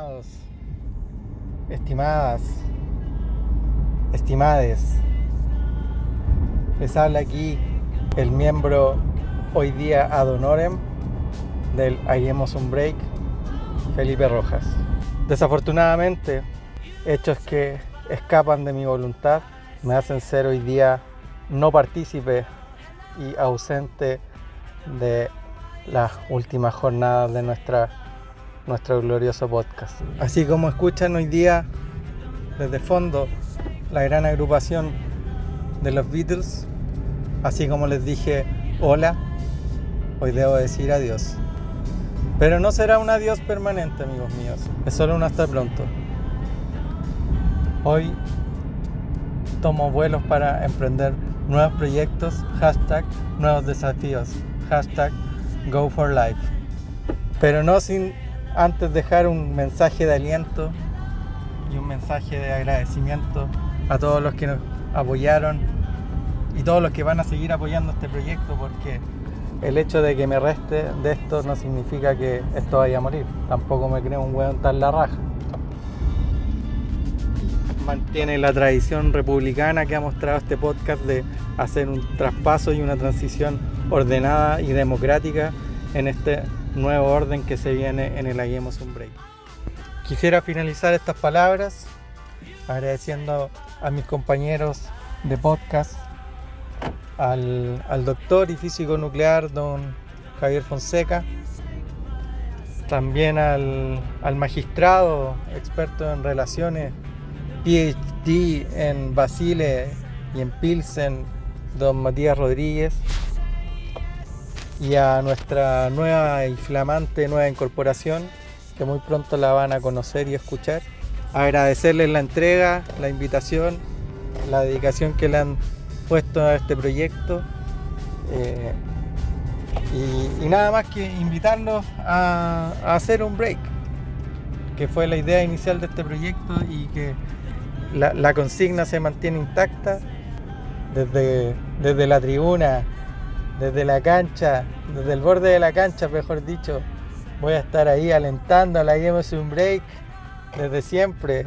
Estimados, estimadas, estimades, les habla aquí el miembro hoy día ad honorem del Hagamos un Break, Felipe Rojas. Desafortunadamente, hechos que escapan de mi voluntad me hacen ser hoy día no partícipe y ausente de las últimas jornadas de nuestra, nuestro glorioso podcast. Así como escuchan hoy día desde fondo la gran agrupación de los Beatles, así como les dije hola, hoy debo decir adiós. Pero no será un adiós permanente, amigos míos, es solo un hasta pronto. Hoy tomo vuelos para emprender nuevos proyectos, hashtag nuevos desafíos, hashtag go for life. Pero no sin antes dejar un mensaje de aliento y un mensaje de agradecimiento a todos los que nos apoyaron y todos los que van a seguir apoyando este proyecto porque el hecho de que me reste de esto no significa que esto vaya a morir. Tampoco me creo un hueón tan la raja mantiene la tradición republicana que ha mostrado este podcast de hacer un traspaso y una transición ordenada y democrática en este nuevo orden que se viene en el Hagamos un Break. Quisiera finalizar estas palabras agradeciendo a mis compañeros de podcast, al, doctor y físico nuclear don Javier Fonseca, también al, al magistrado experto en relaciones PhD en Basile y en Pilsen, don Matías Rodríguez, y a nuestra nueva y flamante nueva incorporación, que muy pronto la van a conocer y escuchar. Agradecerles la entrega, la invitación, la dedicación que le han puesto a este proyecto. Eh, y, nada más que invitarlos a hacer un break, que fue la idea inicial de este proyecto y que la, consigna se mantiene intacta desde, desde la tribuna, desde la cancha, desde el borde de la cancha, mejor dicho. Voy a estar ahí alentando a la un Break desde siempre.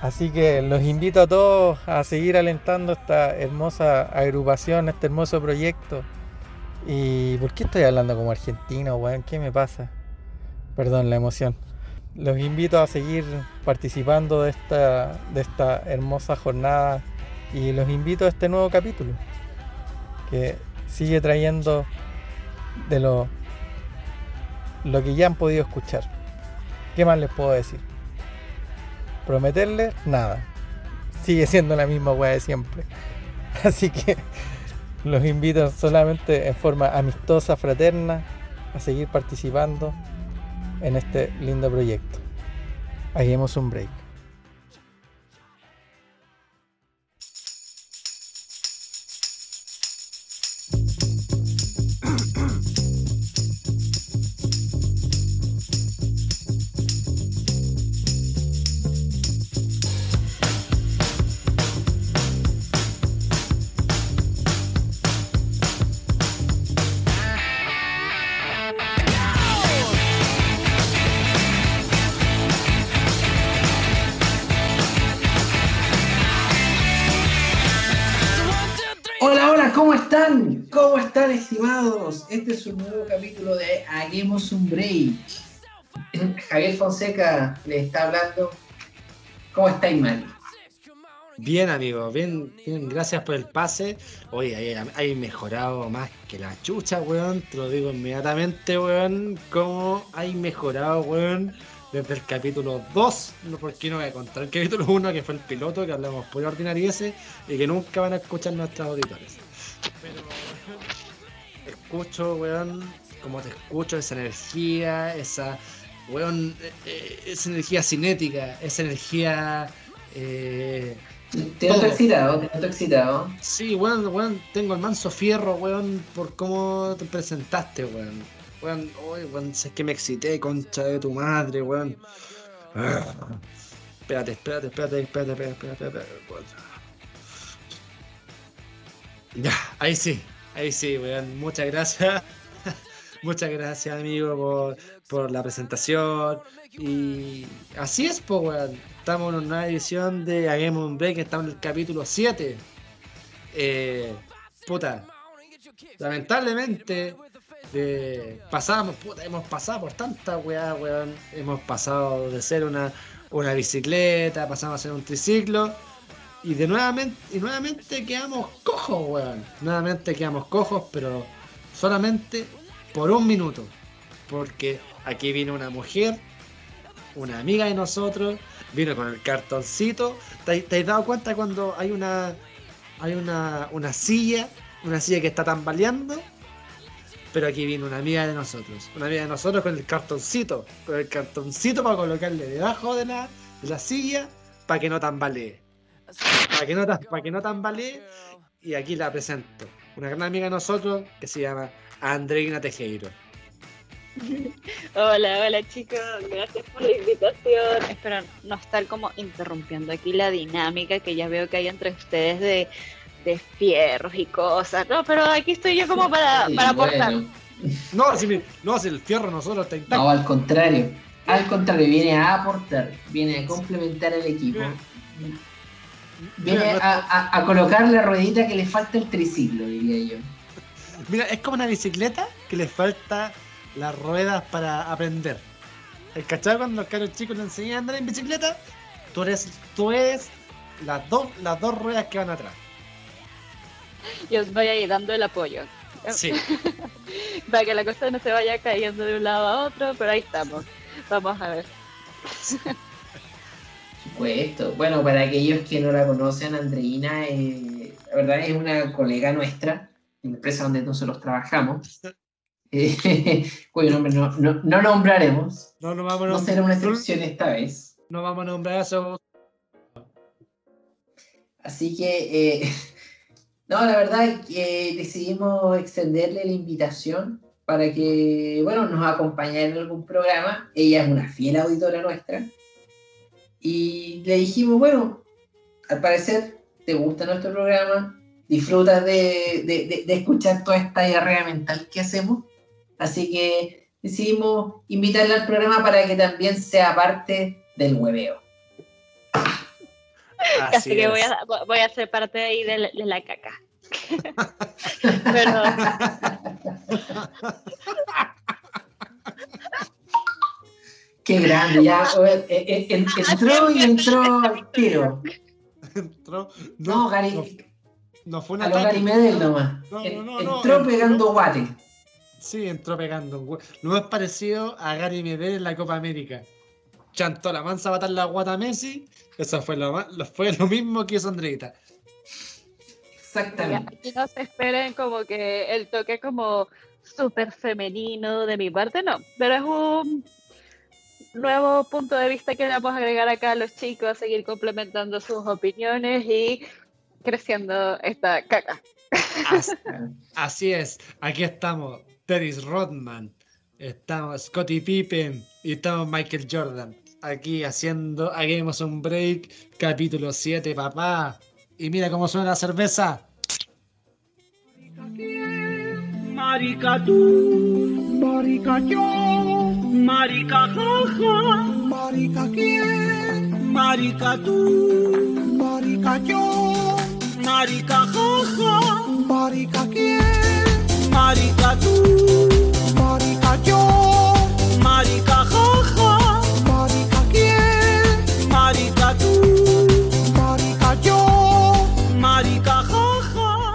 Así que los invito a todos a seguir alentando esta hermosa agrupación, este hermoso proyecto. ¿Y por qué estoy hablando como argentino, weón? ¿Qué me pasa? Perdón la emoción los invito a seguir participando de esta, de esta hermosa jornada y los invito a este nuevo capítulo que sigue trayendo de lo, lo que ya han podido escuchar. ¿Qué más les puedo decir? Prometerles nada. Sigue siendo la misma weá de siempre. Así que los invito solamente en forma amistosa, fraterna, a seguir participando en este lindo proyecto. Hagamos un break. Este es un nuevo capítulo de Hagamos un Break. Javier Fonseca le está hablando. ¿Cómo estáis, Mari? Bien, amigo, bien, bien, gracias por el pase. Oye, hay, mejorado más que la chucha, weón. Te lo digo inmediatamente, weón. ¿Cómo hay mejorado, weón? Desde el capítulo 2, no porque no voy a contar el capítulo 1, que fue el piloto, que hablamos por ordinariese y que nunca van a escuchar nuestros auditores. Pero, escucho, weón, como te escucho, esa energía, esa, weón, eh, eh, esa energía cinética, esa energía... Eh, te noto excitado, te noto excitado. Sí, weón, weón, tengo el manso fierro, weón, por cómo te presentaste, weón. Weón, uy, weón, sé que me excité, concha de tu madre, weón. Espérate, espérate, espérate, espérate, espérate, espérate, espérate. Ya, ahí sí, Ahí sí, weón. Muchas gracias. Muchas gracias, amigo, por, la presentación, Y así es, pues, weón. Estamos en una edición de A Game on Break, estamos en el capítulo 7. Eh, puta, lamentablemente pasamos, puta, hemos pasado por tanta weá, weón. Hemos pasado de ser una, una bicicleta, pasamos a ser un triciclo. Y de nuevamente, y nuevamente quedamos cojos, weón. Nuevamente quedamos cojos, pero solamente por un minuto. Porque aquí vino una mujer, una amiga de nosotros, vino con el cartoncito. ¿Te, te has dado cuenta cuando hay una hay una, una silla, una silla que está tambaleando? Pero aquí vino una amiga de nosotros, una amiga de nosotros con el cartoncito, con el cartoncito para colocarle debajo de la, de la silla para que no tambalee. Para que no, para que no tambalee. Y aquí la presento. Una gran amiga de nosotros que se llama Andreina Tejero. Hola, hola chicos, gracias por la invitación. Espero no estar como interrumpiendo aquí la dinámica que ya veo que hay entre ustedes de, de fierros y cosas, ¿no? Pero aquí estoy yo como para, Sí, para aportar. bueno. No, si, mi- no, si el fierro nosotros está intacto. No, al contrario. Al contrario, viene a aportar, viene a complementar el equipo. Viene Mira, a, a- a colocar la ruedita que le falta el triciclo, diría yo. Mira, es como una bicicleta que le falta las ruedas para aprender. ¿El cachado cuando los caros chicos le enseñan a andar en bicicleta? Tú eres, tú eres las dos, las dos ruedas que van atrás. Yo os voy a ir dando el apoyo. Sí. Para que la cosa no se vaya cayendo de un lado a otro, pero ahí estamos. Vamos a ver. supuesto. Bueno, para aquellos que no la conocen, Andreina, eh, la verdad es una colega nuestra, en la empresa donde nosotros trabajamos, eh, cuyo nombre no, no- no nombraremos. No, no vamos a No será una excepción esta vez. no vamos a nombrar eso. Así que, eh, no, la verdad que decidimos extenderle la invitación para que, bueno, nos acompañara en algún programa. Ella es una fiel auditora nuestra. Y le dijimos, bueno, al parecer te gusta nuestro programa, disfrutas de, de- de- de escuchar toda esta diarrea mental que hacemos. Así que decidimos invitarla al programa para que también sea parte del hueveo. Así Así que voy a, voy a ser parte ahí de la, de la caca. Pero Qué grande, ya eh, eh, eh, entró y entró al tiro. Entró- No, Gary, no, no fue un a. Gary Medel nomás. No, no, En- no, no, entró pegando guate. Sí, entró pegando un Lo más parecido a Gary Medel en la Copa América. Chantó la mansa a matar la guata a Messi. Eso fue lo, lo- fue lo mismo que hizo Andreita. Exactamente. aquí no se esperen como que el toque como súper femenino de mi parte, no. Pero es un nuevo punto de vista que le vamos a agregar acá a los chicos, seguir complementando sus opiniones y creciendo esta caca. Así, así es, aquí estamos. Dennis Rodman, estamos Scottie Pippen y estamos Michael Jordan. Aquí haciendo Hagamos un Break, capítulo 7, papá. Y mira cómo suena la cerveza. Marica tú, marica yo, marica jaja, marica quién, marica tú, marica yo, marica jaja, marica quién, marica tú, marica yo, marica jaja, marica quién, marica tú, marica yo, marica jaja.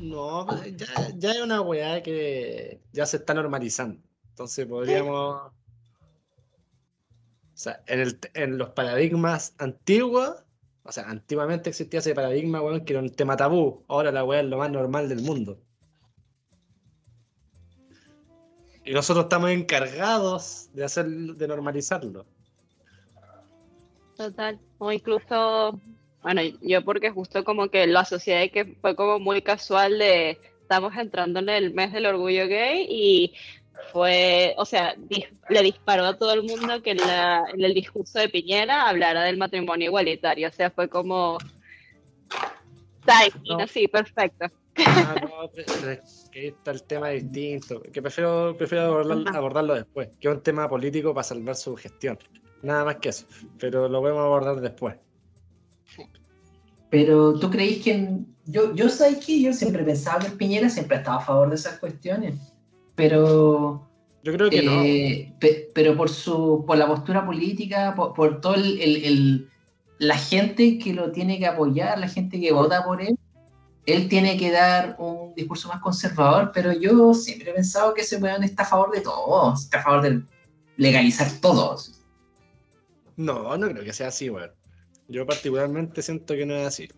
No, ya, ya es una weá que ya se está normalizando. Entonces podríamos. O sea, en, el, en los paradigmas antiguos, o sea, antiguamente existía ese paradigma, weón, que era un tema tabú. Ahora la weá es lo más normal del mundo. Y nosotros estamos encargados de hacer, de normalizarlo. Total. O incluso, bueno, yo porque justo como que lo asocié que fue como muy casual de estamos entrando en el mes del orgullo gay y fue, o sea, dis- le disparó a todo el mundo que en, la- en el discurso de Piñera hablara del matrimonio igualitario. O sea, fue como timing, No. así, perfecto. Ah, no, que está el tema distinto. Que prefiero, prefiero abordarlo, abordarlo después. Que es un tema político para salvar su gestión. Nada más que eso. Pero lo podemos abordar después. Pero tú creís que. en- Yo, yo sé que yo siempre pensaba que Piñera siempre estaba a favor de esas cuestiones. Pero. Yo creo que no. eh, pe- pero por su por la postura política, por, por todo el, el- el- la gente que lo tiene que apoyar, la gente que vota por él, él tiene que dar un discurso más conservador, pero yo siempre he pensado que ese weón está a favor de todo, está a favor de legalizar todo. No, no creo que sea así, weón. Yo particularmente siento que no es así.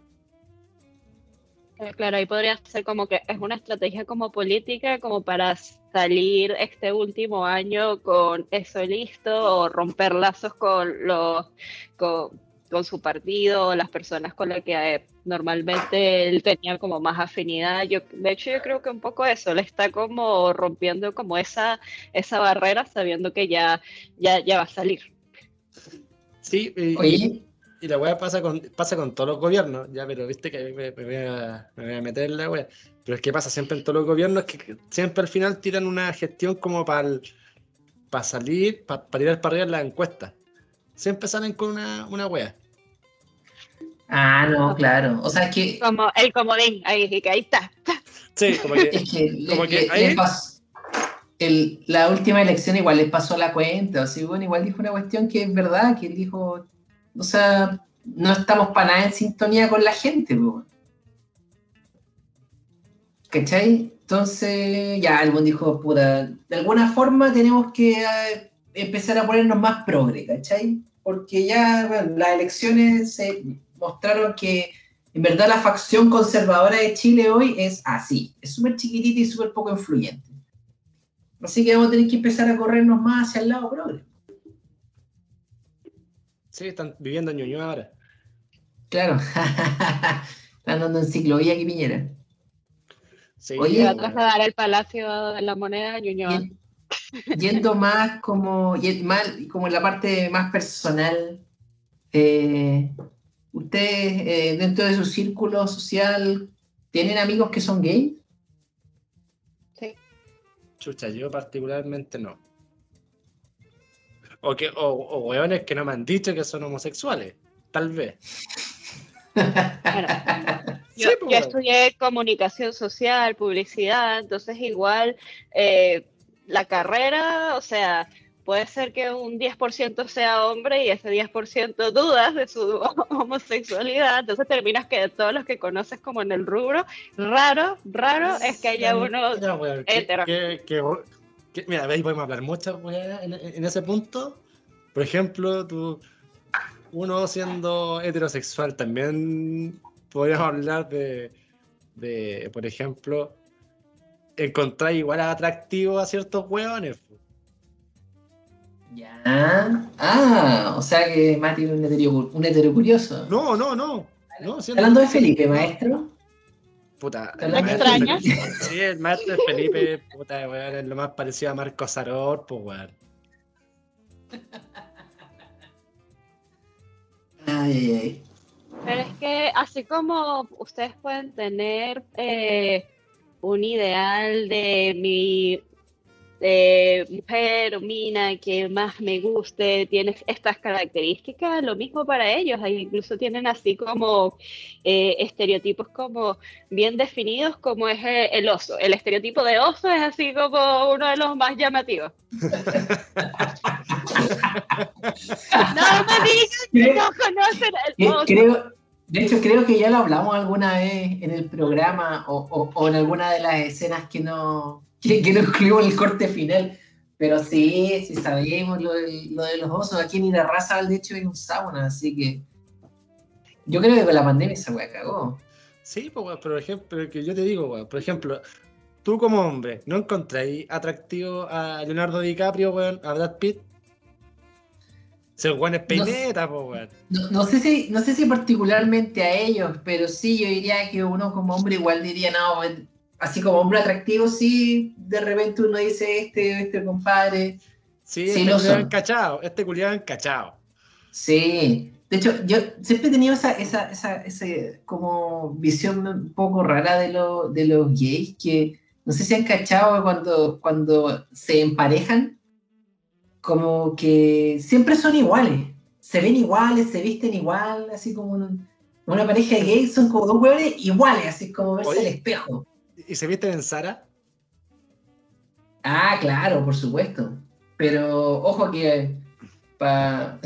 Eh, Claro, ahí podría ser como que es una estrategia como política, como para salir este último año con eso listo o romper lazos con los con, con su partido o las personas con las que eh, normalmente él tenía como más afinidad. Yo, de hecho, yo creo que un poco eso, le está como rompiendo como esa, esa barrera sabiendo que ya, ya, ya va a salir. Sí, Oye, y la weá pasa con, pasa con todos los gobiernos, ya, pero viste que me, me voy, a, me voy a meter en la weá. Pero es que pasa siempre en todos los gobiernos que siempre al final tiran una gestión como para salir, para tirar para arriba en las encuestas. Siempre salen con una, una weá. ah, no, claro. O sea, es que, Como el comodín, ahí, y que ahí está. Sí, como que es que, le- Como que le- ahí- le pasó- el- la última elección igual les pasó la cuenta. O sea, bueno, igual dijo una cuestión que es verdad, que él dijo, o sea, no estamos para nada en sintonía con la gente, po. ¿cachai? Entonces, ya, buen dijo, puta, de alguna forma tenemos que eh, empezar a ponernos más progre, ¿cachai? Porque ya, las elecciones se mostraron que en verdad la facción conservadora de Chile hoy es así, es súper chiquitita y súper poco influyente. Así que vamos a tener que empezar a corrernos más hacia el lado progre. Sí, están viviendo en Ñuñoa ahora. Claro. Están dando en ciclovía aquí Piñera. Sí, Oye, va a trasladar al Palacio de la Moneda de Ñuñoa. Yen- Yendo más como, y- más como en la parte más personal, eh, ¿ustedes eh, dentro de su círculo social tienen amigos que son gays? Sí. Chucha, yo particularmente no. O, que, o, o weones que no me han dicho que son homosexuales. Tal vez. Bueno, Yo, pues, yo estudié comunicación social, publicidad, entonces igual eh, la carrera, o sea, puede ser que un 10% sea hombre y ese 10% dudas de su homosexualidad, entonces terminas que de todos los que conoces como en el rubro, raro, raro es que haya uno... Hetero. que- que- que- mira, ahí podemos hablar muchas weas en, en ese punto. Por ejemplo, tú, uno siendo heterosexual también podríamos hablar de, de, por ejemplo, encontrar igual atractivo a ciertos weones. po. Ya. Ah, o sea que Mati es un hetero, un hetero curioso. No, no, no. no siendo- Hablando de Felipe, maestro. Puta, ¿Te extrañas? Felipe- Sí, el maestro Felipe, puta, weón, es lo más parecido a Marco Saror, pues, weón. Ay, ay, ay. Pero es que así como ustedes pueden tener eh, un ideal de mi de mujer o mina que más me guste, tiene estas características, lo mismo para ellos, incluso tienen así como eh, estereotipos como bien definidos como es eh, el oso. El estereotipo de oso es así como uno de los más llamativos. no me digan que no conocen el Eh, oso. creo, de hecho, creo que ya lo hablamos alguna vez en el programa o, o- o en alguna de las escenas que no, que, que no incluimos el corte final. Pero sí, sí sabemos lo, de- lo de los osos. Aquí en Irarraza, de hecho, hay un sauna, así que. Yo creo que con la pandemia esa weá cagó. Sí, pues, por ejemplo, que yo te digo, weón, por ejemplo, tú como hombre, ¿no encontráis atractivo a Leonardo DiCaprio, weón, a Brad Pitt? Se weón es peineta, pues, weón. No, no sé si, no sé si particularmente a ellos, pero sí, yo diría que uno como hombre igual diría, no, así como hombre atractivo, sí, de repente uno dice este, este compadre. Sí, Sí, este culiado encachado, este culiado encachado. Sí. De hecho, yo siempre he tenido esa, esa, esa ese, como visión un poco rara de, lo, de los gays, que no sé si han cachado cuando, cuando se emparejan, como que siempre son iguales. Se ven iguales, se visten igual, así como un- una pareja de gays son como dos hueones iguales, así como verse Oye. al espejo. ¿Y se visten en Sara? Ah, claro, por supuesto. Pero ojo que para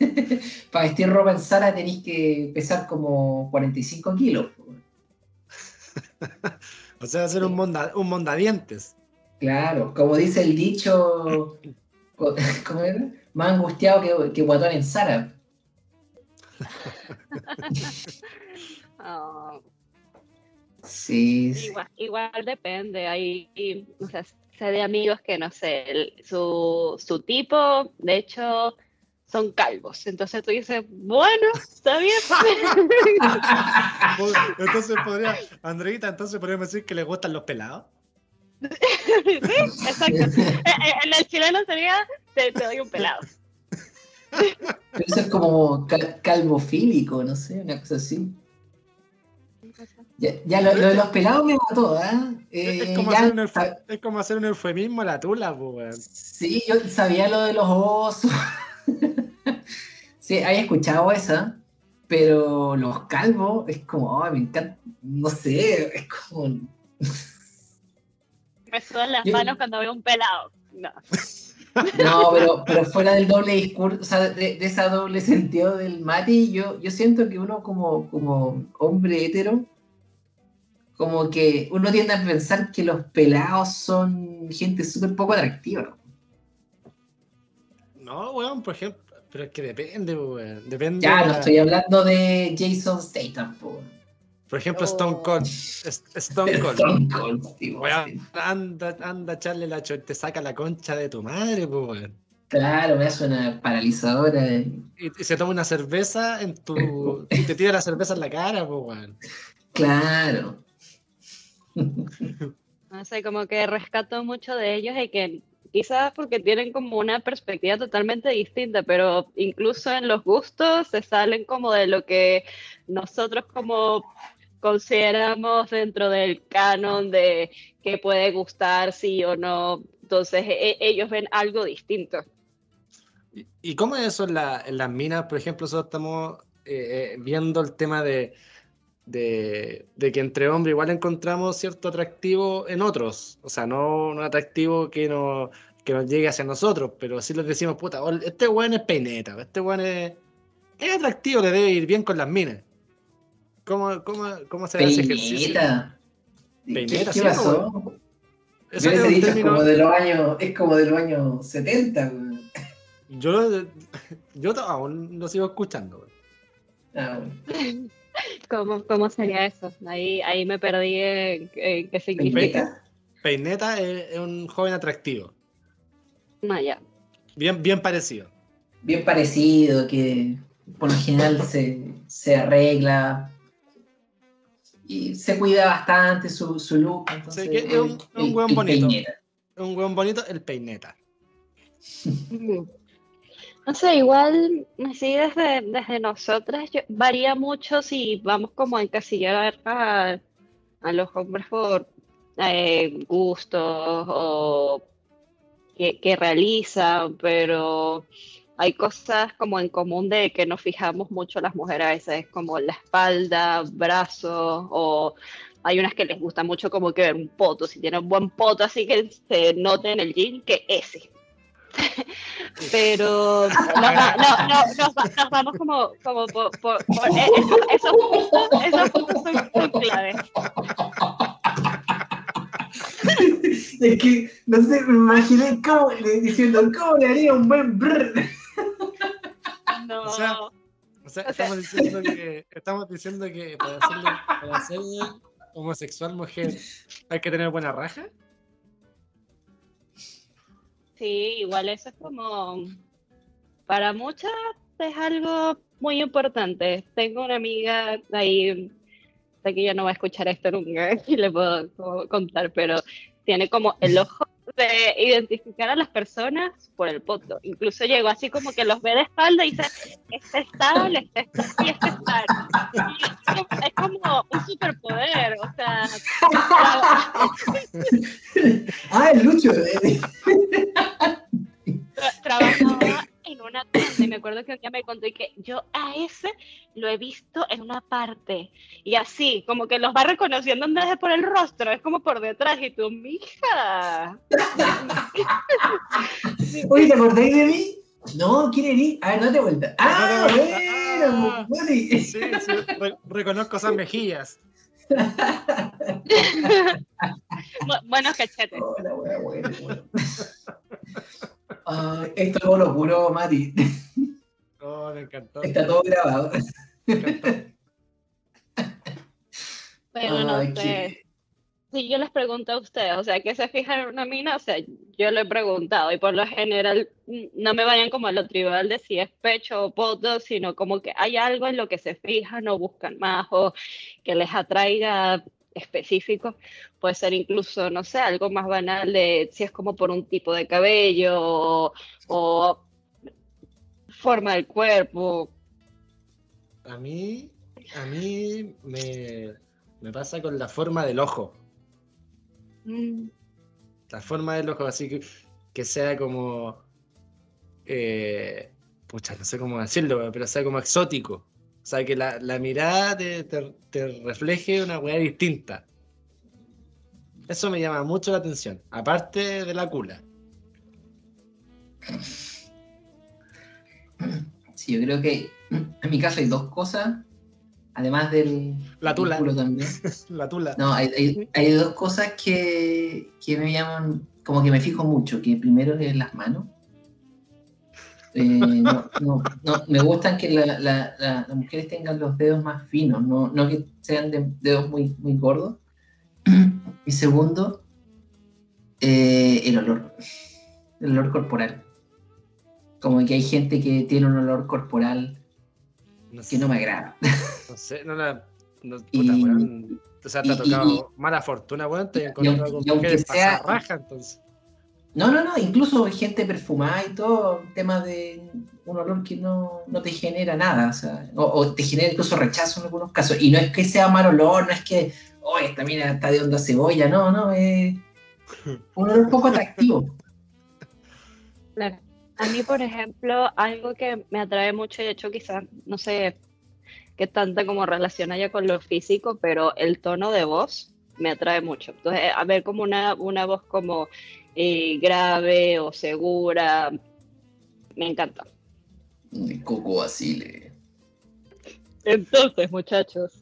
vestir ropa en Sara tenéis que pesar como 45 kilos. O sea, hacer un, monda, un mondadientes. Claro, como dice el dicho, ¿cómo era? Más angustiado que, que guatón en Sara. Ah, Sí, sí. igual, igual depende. Hay, o sea, sé de amigos que, no sé, el- su, su tipo, de hecho, son calvos. Entonces tú dices, bueno, está bien. Entonces podría, Andreita, entonces podríamos decir que le gustan los pelados. sí, exacto. Eh, eh, En el chileno sería, te, te doy un pelado. Pero eso es como cal- calvofílico, no sé, una cosa así. Ya, ya lo, lo de los pelados me mató, ¿ah? Eh, es, como ya hacer un sa- eufo- es como hacer un eufemismo a la tula, pues, weón. Sí, yo sabía lo de los osos. sí, había escuchado esa, pero los calvos es como, ay, me encanta, no sé, es como... Me sudan las Yo- manos cuando veo un pelado. No. No, pero, pero fuera del doble discurso, o sea, de, de ese doble sentido del Mati, yo, yo siento que uno como, como hombre hetero, como que uno tiende a pensar que los pelados son gente súper poco atractiva. No, weón, por ejemplo. Pero es que depende, weón. Depende. Ya, no la- estoy hablando de Jason Statham, po. Por ejemplo, Oh. Stone Cold. Es- Stone Cold. Stone Cold, sí, Weón, sí. anda, anda, echarle la cho- te saca la concha de tu madre, pues, weón. Claro, me hace una paralizadora. Y, y se toma una cerveza en tu. y te tira la cerveza en la cara, pues, weón. Claro. No sé, como que rescato mucho de ellos y que quizás porque tienen como una perspectiva totalmente distinta, pero incluso en los gustos se salen como de lo que nosotros como consideramos dentro del canon de que puede gustar sí o no. Entonces e- ellos ven algo distinto. ¿Y- ¿Y cómo es eso en las minas? Por ejemplo, nosotros estamos eh, eh, viendo el tema de, de, de que entre hombres igual encontramos cierto atractivo en otros. O sea, no un atractivo que, no, que nos llegue hacia nosotros, pero sí les decimos, puta, este weón es peineta, este weón es, es atractivo, le debe ir bien con las minas. ¿Cómo, cómo, cómo se hace ese ejercicio? Peineta. ¿Qué, Peineta, qué sí, pasó? Eso es ese un dicho es término- como de los años, es como de los años 70, güey. yo, yo aún lo sigo escuchando. weón. Ah, bueno. ¿Cómo, cómo sería eso? Ahí, ahí me perdí en, en qué significa. ¿Peineta? Peineta es, es un joven atractivo, Ah, ya. bien, bien parecido. Bien parecido, que por lo general se, se arregla y se cuida bastante su, su look. Entonces, Sí, que es un- el- un buen el bonito. peineta. Un weón bonito, el peineta. No sé, igual, así desde, desde nosotras yo- varía mucho si vamos como a encasillar a, a los hombres por eh, gustos o que, que realizan, pero hay cosas como en común de que nos fijamos mucho las mujeres a veces, como la espalda, brazos, o hay unas que les gusta mucho como que ver un poto, si tienen un buen poto así que se note en el jean que ese. Pero no, no, no, no, nos, va- nos vamos como, como por, por- por- eh, esos, esos puntos, esos puntos son, son claves. Es que, no sé, me imaginé cómo, le- diciendo, ¿cómo le haría un buen brr? No, O sea, O sea, O sea- estamos diciendo que, estamos diciendo que para, para ser homosexual mujer hay que tener buena raja. Sí, igual eso es como, para muchas es algo muy importante. Tengo una amiga ahí, sé que ella no va a escuchar esto nunca y le puedo contar, pero tiene como el ojo de identificar a las personas por el poto. Incluso llegó así como que los ve de espalda y dice, este estable, este estable y este. Y es, como, es como un superpoder, o sea, Ah, el Lucho. eh. tra- trabajaba en una tienda y me acuerdo que un día me contó y que yo a ese lo he visto en una parte y así, como que los va reconociendo en vez de por el rostro, es como por detrás y tú, mija. Oye, ¿te acordáis de mí? No, ¿quiere ir? A ver, date vuelta. Ah, Ah. bueno. Sí, sí, re- reconozco esas mejillas. Bu- Buenos cachetes. Hola. Ay, esto no lo juro, Mati. Oh, me encantó. Está todo grabado. me encantó. Pero no Ay, sé. qué- Si yo les pregunto a ustedes, o sea, ¿qué se fijan en una mina? O sea, yo lo he preguntado y por lo general mm, no me vayan como a lo tribal de si es pecho o poto, sino como que hay algo en lo que se fijan o buscan más o que les atraiga específico. Puede ser incluso, no sé, algo más banal de si es como por un tipo de cabello o, o forma del cuerpo. A mí, a mí me, me pasa con la forma del ojo. Mm, La forma del ojo, así que, que sea como. eh, pucha, no sé cómo decirlo, pero sea como exótico. O sea, que la, la mirada te, te- te refleje una weá distinta. Eso me llama mucho la atención. Aparte de la cula. Sí, yo creo que en mi caso hay dos cosas, además del La tula. culo también. La tula. No, hay, hay- hay dos cosas que, que me llaman, como que me fijo mucho, que primero es las manos. Eh, no, no, no, me gustan que la- la- la- las mujeres tengan los dedos más finos, no, no que sean de dedos muy, muy gordos. Y segundo, eh, el olor, el olor corporal. Como que hay gente que tiene un olor corporal No sé, que no me agrada. no sé, no la. No, puta, Y- weón. O sea, te ha tocado y- mala fortuna, weón. Te he encontrado con mujeres sea- pasarraja, entonces. No, no, no, incluso gente perfumada y todo, temas de un olor que no, no te genera nada, o, sea, o, te genera incluso rechazo en algunos casos. Y no es que sea mal olor, no es que, oh, esta mina está de onda cebolla, no, no, es un olor poco atractivo. Claro. A mí, por ejemplo, algo que me atrae mucho, y de hecho quizás, no sé qué tanta como relaciona ya con lo físico, pero el tono de voz me atrae mucho. Entonces, a ver como una, una voz como eh, grave o segura, me encanta. Coco Basile. Entonces, muchachos,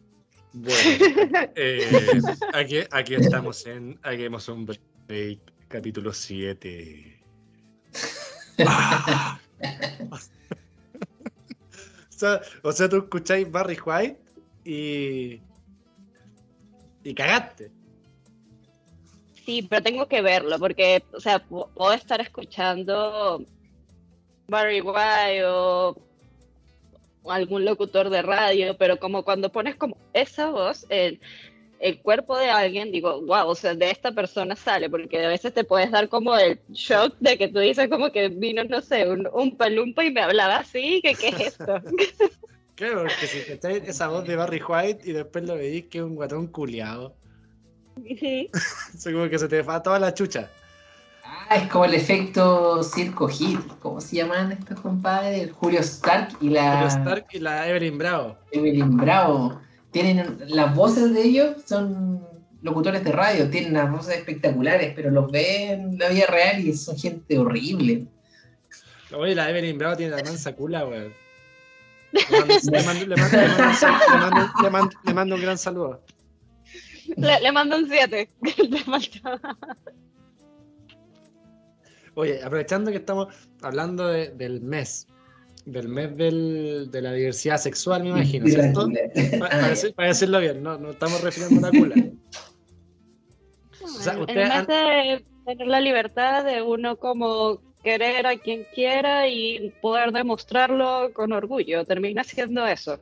Bueno, eh, aquí, aquí estamos en Hagamos un Break, capítulo 7. Ah. o, sea, o sea, tú escucháis Barry White y. y cagaste. sí, pero tengo que verlo, porque, o sea, pu- puedo estar escuchando Barry White o algún locutor de radio, pero como cuando pones como esa voz, el, el cuerpo de alguien, digo, wow, o sea, de esta persona sale, porque a veces te puedes dar como el shock de que tú dices como que vino, no sé, un, un palumpa y me hablaba así, que qué es esto. Claro, porque si escucháis esa voz de Barry White y después lo veis que es un guatón culiado. Así como que se te va toda la chucha. Ah, es como el efecto Circo Hit, ¿cómo se llaman estos compadres? El Julio Stark y la Julio Stark y la Evelyn Bravo. Evelyn Bravo. Tienen, las voces de ellos son locutores de radio, tienen unas voces espectaculares, pero los ven en la vida real y son gente horrible. Oye, la Evelyn Bravo tiene la mansa cula, weón. Le mando, un gran saludo. Le, le mando un 7. Oye, aprovechando que estamos hablando de- del mes, del mes del- de la diversidad sexual, me imagino, ¿cierto? Pa- Para, decir- para decirlo bien, no, no estamos refiriendo a la cula. sea, en ustedes vez de tener la libertad de uno como querer a quien quiera y poder demostrarlo con orgullo, termina siendo eso.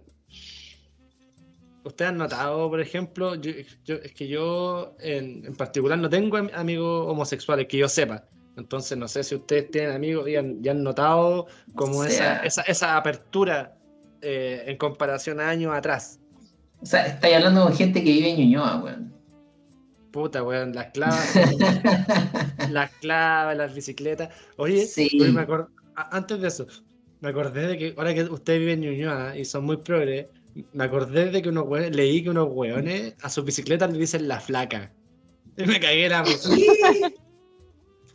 ¿Ustedes han notado, por ejemplo, yo, yo- es que yo en, en particular no tengo am- amigos homosexuales que yo sepa, Entonces no sé si ustedes tienen amigos y han, y han notado como O esa, esa, esa apertura eh, en comparación a años atrás. O sea, estáis hablando con gente que vive en Ñuñoa, weón. Puta, weón, las clavas, las clavas, las bicicletas. Oye, Sí. oye, me acor- a- antes de eso, me acordé de que ahora que ustedes viven en Ñuñoa y son muy progres, me acordé de que unos weones, leí que unos weones a sus bicicletas le dicen la flaca. Y me cagué la.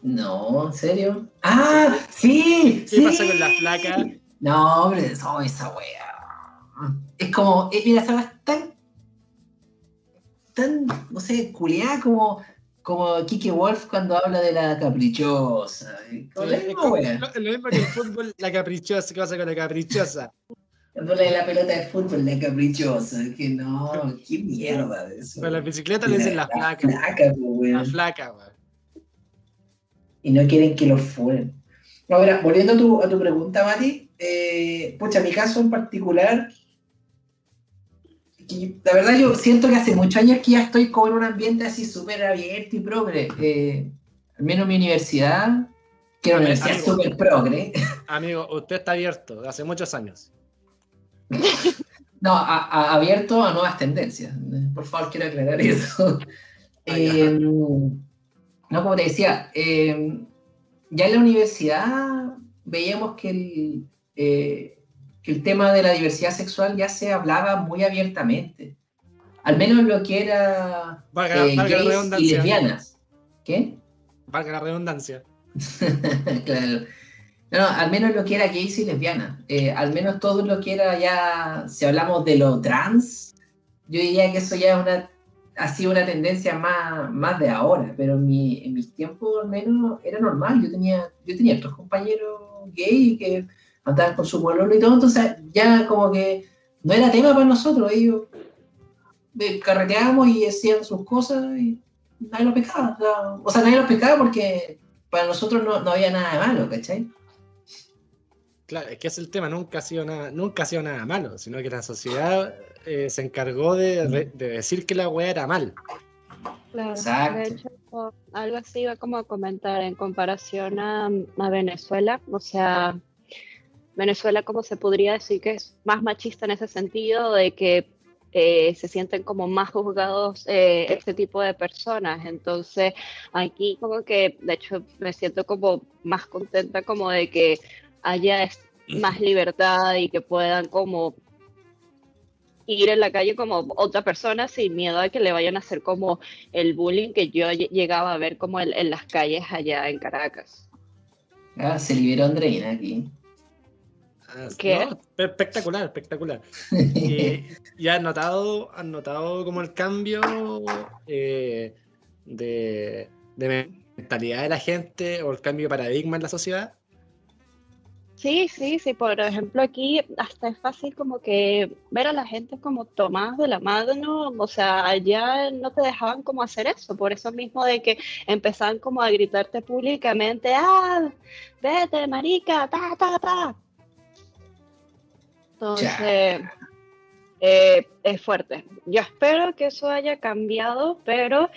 No, ¿en serio? ¡Ah! ¡Sí! ¿Qué sí. pasa con la flaca? No, hombre, no, esa wea. Es como, eh, mira, esa wea es tan, tan, no sé, culiada como, como Kike Wolf cuando habla de la caprichosa. Con la Es misma como- wea. lo, lo mismo que el fútbol, la caprichosa, ¿qué pasa con la caprichosa? Cuando habla de la pelota de fútbol, la caprichosa. Que no, qué mierda de eso. Con la bicicleta le dicen la flaca. flaca. La flaca, weón. y no quieren que los fueren. Ahora, volviendo a tu, a tu pregunta, Mati, eh, pucha, mi caso en particular, que la verdad yo siento que hace muchos años que ya estoy como en un ambiente así súper abierto y progre. eh, al menos mi universidad, que era una universidad súper progre. Amigo, usted está abierto hace muchos años. No, a- a- abierto a nuevas tendencias. Por favor, quiero aclarar eso. Ah. Eh, no, como te decía, eh, ya en la universidad veíamos que el, eh, que el tema de la diversidad sexual ya se hablaba muy abiertamente. Al menos lo que era Valga, eh, valga la gays y lesbianas. ¿Qué? Valga la redundancia. claro. No, no, al menos lo que era gays y lesbianas. Eh, al menos todo lo que era ya, si hablamos de lo trans, yo diría que eso ya es una, ha sido una tendencia más, más de ahora, pero en, mi, en mis tiempos al menos era normal. Yo tenía, yo tenía otros compañeros gay que andaban con su pololo y todo, entonces ya como que no era tema para nosotros. Ellos eh, carreteábamos y hacían sus cosas y nadie los pescaba. O sea, o sea, nadie los pescaba porque para nosotros no, no había nada de malo, ¿cachai? Claro, es que es el tema, nunca ha sido nada, nunca ha sido nada malo, sino que la sociedad eh, se encargó de, de decir que la weá era mal. Claro, Exacto. De hecho, algo así iba como a comentar en comparación a, a Venezuela. O sea, Venezuela como se podría decir que es más machista en ese sentido de que eh, se sienten como más juzgados eh, este tipo de personas. Entonces, aquí como que, de hecho, me siento como más contenta como de que haya más libertad y que puedan como ir en la calle como otra persona sin miedo a que le vayan a hacer como el bullying que yo lle- llegaba a ver como en, en las calles allá en Caracas. Ah, se liberó Andreina aquí. ¿Qué? no, espectacular, espectacular. Y, y has notado, has notado como el cambio eh, de, de mentalidad de la gente o el cambio de paradigma en la sociedad. Sí, sí, sí, por ejemplo aquí hasta es fácil como que ver a la gente como tomadas de la mano, o sea, allá no te dejaban como hacer eso, por eso mismo de que empezaban como a gritarte públicamente, ah, vete, marica, ta, ta, ta. Entonces, eh, es fuerte. Yo espero que eso haya cambiado, pero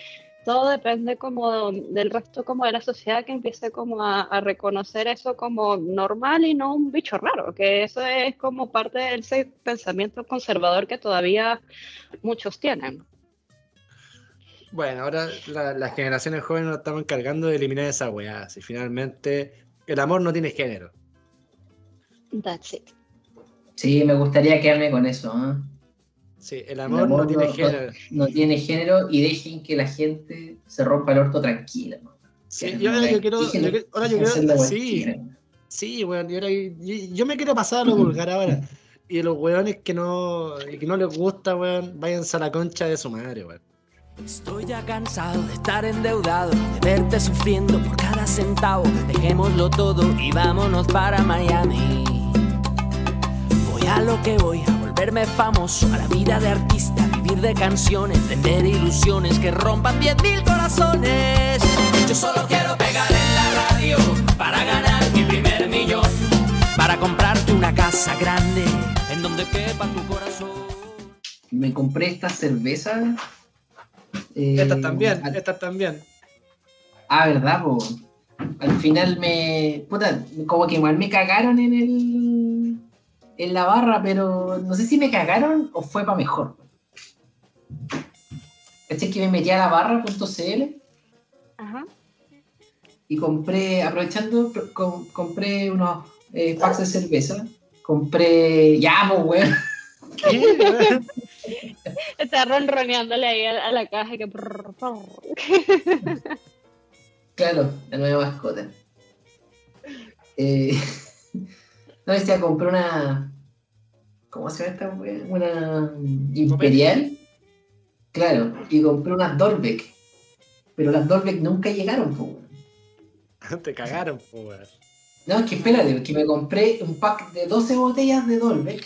todo depende como del resto como de la sociedad que empiece como a, a reconocer eso como normal y no un bicho raro, que eso es como parte de ese pensamiento conservador que todavía muchos tienen. Bueno, ahora la- las generaciones jóvenes nos estamos encargando de eliminar esa weá. Si finalmente el amor no tiene género. That's it. Sí, me gustaría quedarme con eso. ¿ah? Sí, el amor, amor no tiene no- género. No tiene género y dejen que la gente se rompa el orto tranquila. ¿no? Sí, Que y ahora yo quiero, yo ahora yo quiero, sí, sí, weón, y ahora yo, yo me quiero pasar a lo vulgar ahora. Y los weones que no, que no les gusta, weón, váyanse a la concha de su madre, weón. Estoy ya cansado de estar endeudado, de verte sufriendo por cada centavo. Dejémoslo todo y vámonos para Miami. A lo que voy, a volverme famoso, a la vida de artista, vivir de canciones, vender ilusiones que rompan 10.000 corazones. Yo solo quiero pegar en la radio para ganar mi primer millón, para comprarte una casa grande en donde quepa tu corazón. Me compré esta cerveza. eh, Estas también, ah, estas también. Ah, ¿verdad? po? al final me. Puta, como que igual me cagaron en el. En la barra, pero no sé si me cagaron o fue para mejor. Este es que me metí a la barra.cl y compré, aprovechando, pr- com- compré unos eh, packs de cerveza. Compré. Ya, pues, weón. Está ronroneándole ahí a, a la caja y que. Claro, la nueva mascota. Eh, no, decía, compré una. ¿Cómo se llama esta? Una Imperial. Claro, y compré unas Dorbeck. Pero las Dorbeck nunca llegaron, weón. Te cagaron, weón. No, es que espérate, que me compré un pack de 12 botellas de Dorbeck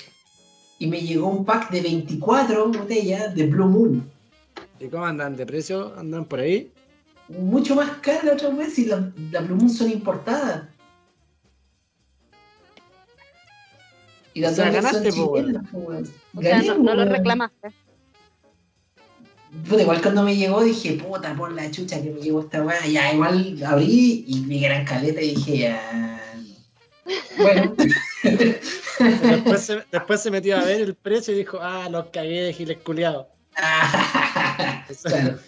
y me llegó un pack de 24 botellas de Blue Moon. ¿Y cómo andan de precio? ¿Andan por ahí? Mucho más cara la otra vez y las la Blue Moon son importadas. Y las O sea, son ganaste, po, weón. chilenas, weón. O sea, Gané, no, no lo reclamaste. Puta, igual cuando me llegó dije, puta, por la chucha que me llegó esta weá. Ya, igual abrí y que eran caleta y dije, ya. Bueno. Después se, después se metió a ver el precio y dijo, ah, los cagué, giles culiados. claro.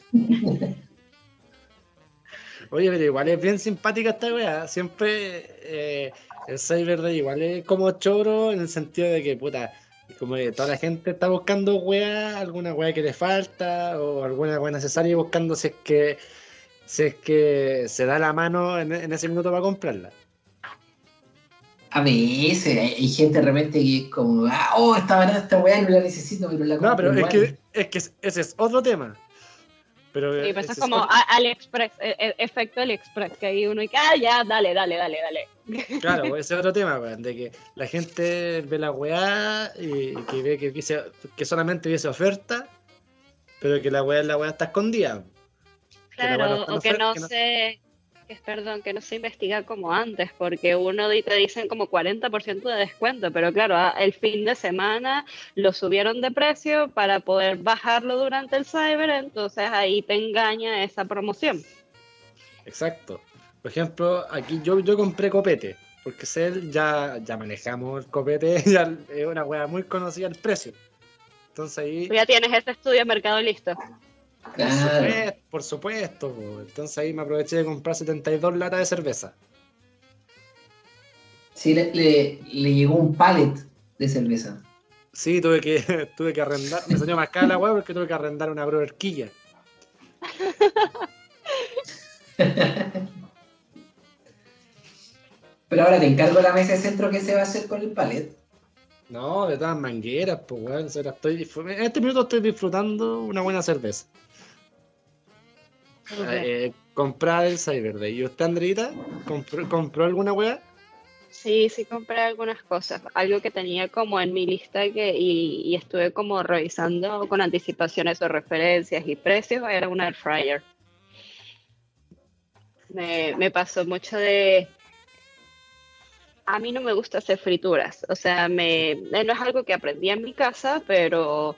Oye, pero igual es bien simpática esta weá. Siempre eh, el Cyber Day igual es como choro en el sentido de que, puta, como que toda la gente está buscando weá, alguna weá que le falta o alguna weá necesaria y buscando si es que, si es que se da la mano en, en ese minuto para comprarla. A veces hay, hay gente de repente que es como, ah, oh, está barata esta weá, no la necesito, pero la compro No, pero es igual. que, es que ese es otro tema. Pero Sí, pues es como AliExpress, e- e- efecto AliExpress, que ahí uno y que, ah, ya, dale, dale, dale, dale. Claro, ese es otro tema, weón, de que la gente ve la weá y que ve que, hubiese- que solamente hubiese oferta, pero que la weá, la weá está escondida. Claro, o que oferta, no que no- se, que, perdón, que no se investiga como antes, porque uno te dicen como 40% de descuento, pero claro, el fin de semana lo subieron de precio para poder bajarlo durante el cyber, entonces ahí te engaña esa promoción. Exacto. Por ejemplo, aquí yo, yo compré copete, porque Cell ya, ya manejamos el copete, ya es una weá muy conocida el precio. Entonces ahí, ya tienes ese estudio de mercado listo. Por supuesto, por supuesto, po. entonces ahí me aproveché de comprar 72 latas de cerveza. Sí, le, le, le llegó un pallet de cerveza. Sí, tuve que, tuve que arrendar, me salió más cara la weá porque tuve que arrendar una broerquilla. Pero ahora te encargo la mesa de centro que se va a hacer con el pallet. No, de todas mangueras, pues weón. estoy en este minuto estoy disfrutando una buena cerveza. Eh, comprar el Cyber Day. ¿Y usted, Andreita? ¿Compró, compró alguna weá? Sí, sí compré algunas cosas, algo que tenía como en mi lista que, y, y estuve como revisando con anticipaciones o referencias y precios, era un air fryer. Me, me pasó mucho de... A mí no me gusta hacer frituras, o sea, me, eh, no es algo que aprendí en mi casa, pero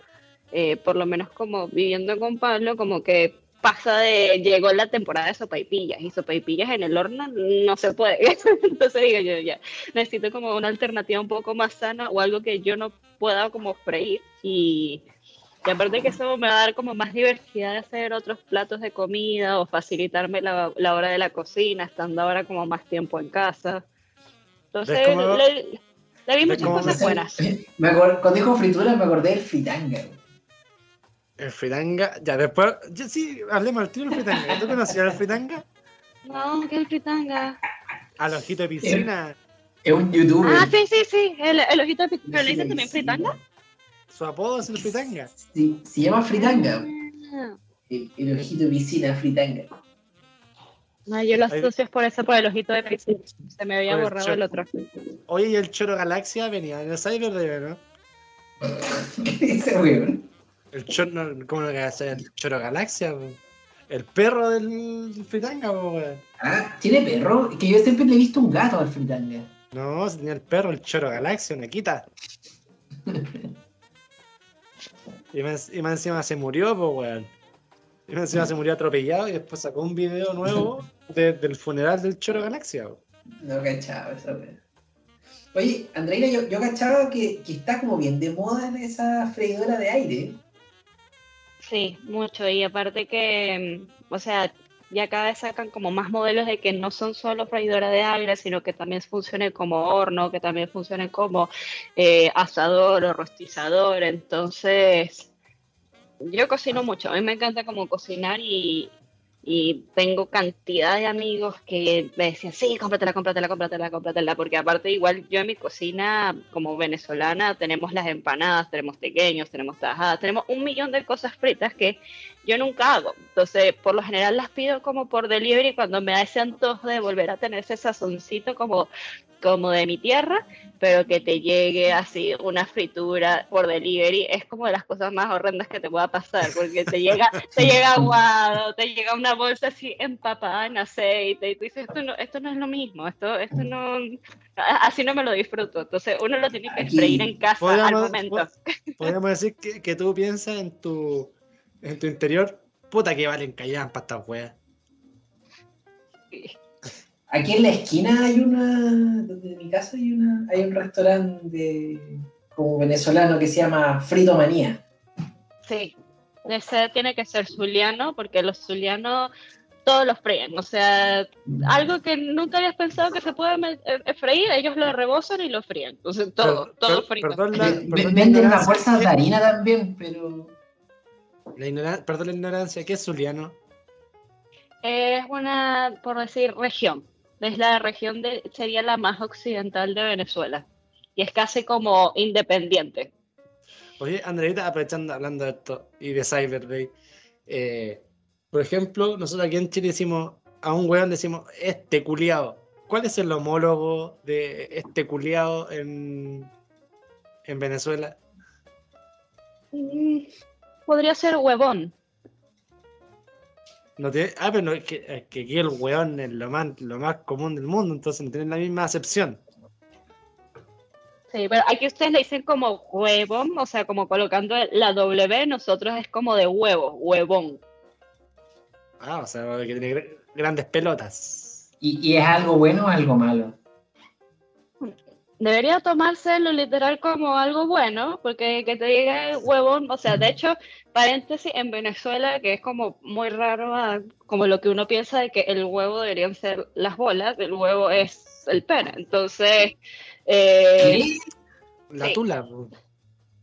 eh, por lo menos como viviendo con Pablo, como que pasa de, llegó la temporada de sopaipillas y sopaipillas en el horno no se puede. Entonces digo yo, ya, necesito como una alternativa un poco más sana o algo que yo no pueda como freír y, y aparte que eso me va a dar como más diversidad de hacer otros platos de comida o facilitarme la, la hora de la cocina, estando ahora como más tiempo en casa. Entonces, ¿Ves cómo- le, le vi muchas cosas me- buenas. Me acor- cuando dijo fritura me acordé del fritanga. El fritanga. Ya, después. Ya, sí, hablemos al tiro del fritanga. ¿Tú conocías el fritanga? No, que el fritanga. Al ojito de piscina. Es un youtuber. Ah, sí, sí, sí, el, el ojito de pi- ¿Pero le dicen también fritanga? Su apodo es el fritanga. Sí, se llama fritanga. Ah. El, el ojito de piscina, fritanga. No, yo lo asocio por eso, por el ojito de piscina. Se me había Por borrado el otro. Oye, y el Choro Galaxia venía en el Cyber ¿no? ¿Qué dice, weón? El Choro, no, ¿cómo no que sea el Choro Galaxia? po? El perro del fritanga, po, weón. Ah, ¿tiene perro? Que yo siempre le he visto un gato al fritanga. No, tenía el perro, el Choro Galaxia, una quita. Y más, y más encima se murió, pues, weón. Y más encima se murió atropellado y después sacó un video nuevo de- del funeral del Choro Galaxia. weón. No cachaba esa wea. Oye, Andreina, yo, yo cachaba que, que está como bien de moda en esa freidora de aire. Sí, mucho. Y aparte que, mm, o sea, ya cada vez sacan como más modelos de que no son solo freidora de aire, sino que también funcionen como horno, que también funcionen como eh, asador o rostizador. Entonces, yo cocino mucho. A mí me encanta como cocinar y, y tengo cantidad de amigos que me decían, sí, cómpratela, cómpratela, cómpratela, cómpratela, porque aparte igual yo en mi cocina como venezolana tenemos las empanadas, tenemos pequeños, tenemos tajadas, tenemos un millón de cosas fritas que yo nunca hago. Entonces, por lo general las pido como por delivery cuando me da ese antojo de volver a tener ese sazoncito como, como de mi tierra, pero que te llegue así una fritura por delivery es como de las cosas más horrendas que te pueda pasar, porque te llega, te llega aguado, te llega una bolsa así empapada en aceite y tú dices, esto no, esto no es lo mismo, esto, esto no, así no me lo disfruto. Entonces uno lo tiene que freír en casa al Podríamos- momento. Podríamos decir que, que tú piensas en tu, en tu interior, puta que valen callar para estas weas. Aquí en la esquina hay una, donde mi casa hay una, hay un restaurante como venezolano que se llama Frito Manía. Sí, ese tiene que ser zuliano, porque los zulianos todos los fríen. O sea, algo que nunca habías pensado que se puede me- eh, freír, ellos lo rebosan y lo fríen. Entonces, todo, Per- todo per- frito. Perdón la, Ve- perdón ve- la Venden ignorancia, bolsas de ¿qué- harina también, pero la ignora- perdón la ignorancia, ¿qué es Zuliano? Es una, por decir, región. Es la región de, sería la más occidental de Venezuela. Y es casi como independiente. Oye, Andreita, aprovechando, hablando de esto y de Cyber Day, eh, por ejemplo, nosotros aquí en Chile decimos, a un weón decimos, este culiado. ¿Cuál es el homólogo de este culiado en, en Venezuela? Mm, Podría ser huevón. No tiene- ah, pero no, es, que, es que aquí el weón es lo más, lo más común del mundo, entonces no tienen la misma acepción. Sí, pero aquí ustedes le dicen como huevón, o sea, como colocando la W, nosotros es como de huevo, huevón. Ah, o sea, que tiene gr- grandes pelotas. ¿y, y es algo bueno o algo malo? Debería tomárselo literal como algo bueno, porque que te diga huevón, o sea, de hecho, paréntesis, en Venezuela, que es como muy raro, ah, como lo que uno piensa de que el huevo deberían ser las bolas, el huevo es el pene, entonces, eh. La Sí. tula.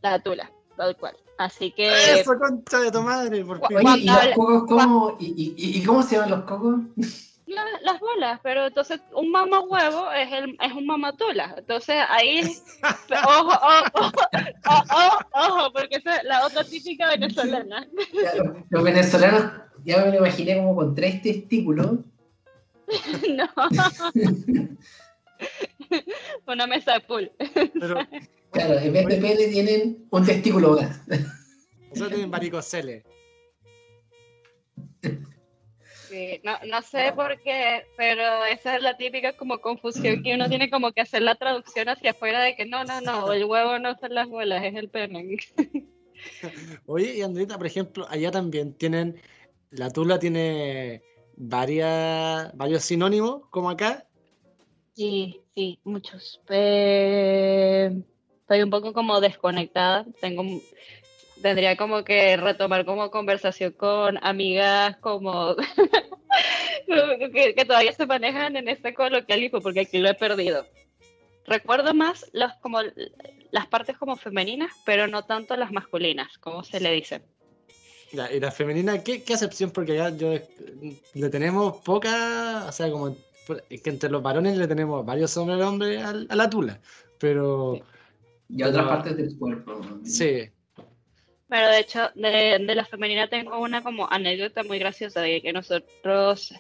la tula, tal cual. Así que, Eso, concha de tu madre, por. Oye, ¿y los cocos cómo? ¿Y, y, y cómo se llaman los cocos? La- las bolas, pero entonces un mamá huevo es, el, es un mamatula, entonces ahí, ojo, ojo, ojo, ojo, ojo, porque esa es la otra típica venezolana. Los, los venezolanos, ya me lo imaginé como con tres testículos. No. Una mesa de pool. Pero Claro, en vez de pene tienen un testículo más. nosotros tienen varicoceles. Sí, no, no sé por qué, pero esa es la típica como confusión que uno tiene como que hacer la traducción hacia afuera de que no, no, no, el huevo no son las bolas, es el pene. Oye, y Andrita, por ejemplo, allá también tienen, la tula tiene varias, varios sinónimos, como acá. Sí, sí, muchos. Eh, estoy un poco como desconectada, tengo, tendría como que retomar como conversación con amigas como que, que todavía se manejan en ese coloquialismo porque aquí lo he perdido. Recuerdo más los, como las partes como femeninas, pero no tanto las masculinas, como se le dice. Ya, y la femenina, ¿qué, qué acepción? Porque allá yo, le tenemos poca, o sea, como es que entre los varones le tenemos varios hombres al- a la tula, pero Y otras Pero- partes del cuerpo. sí, Pero de hecho, de, de la femenina tengo una como anécdota muy graciosa de que nosotros,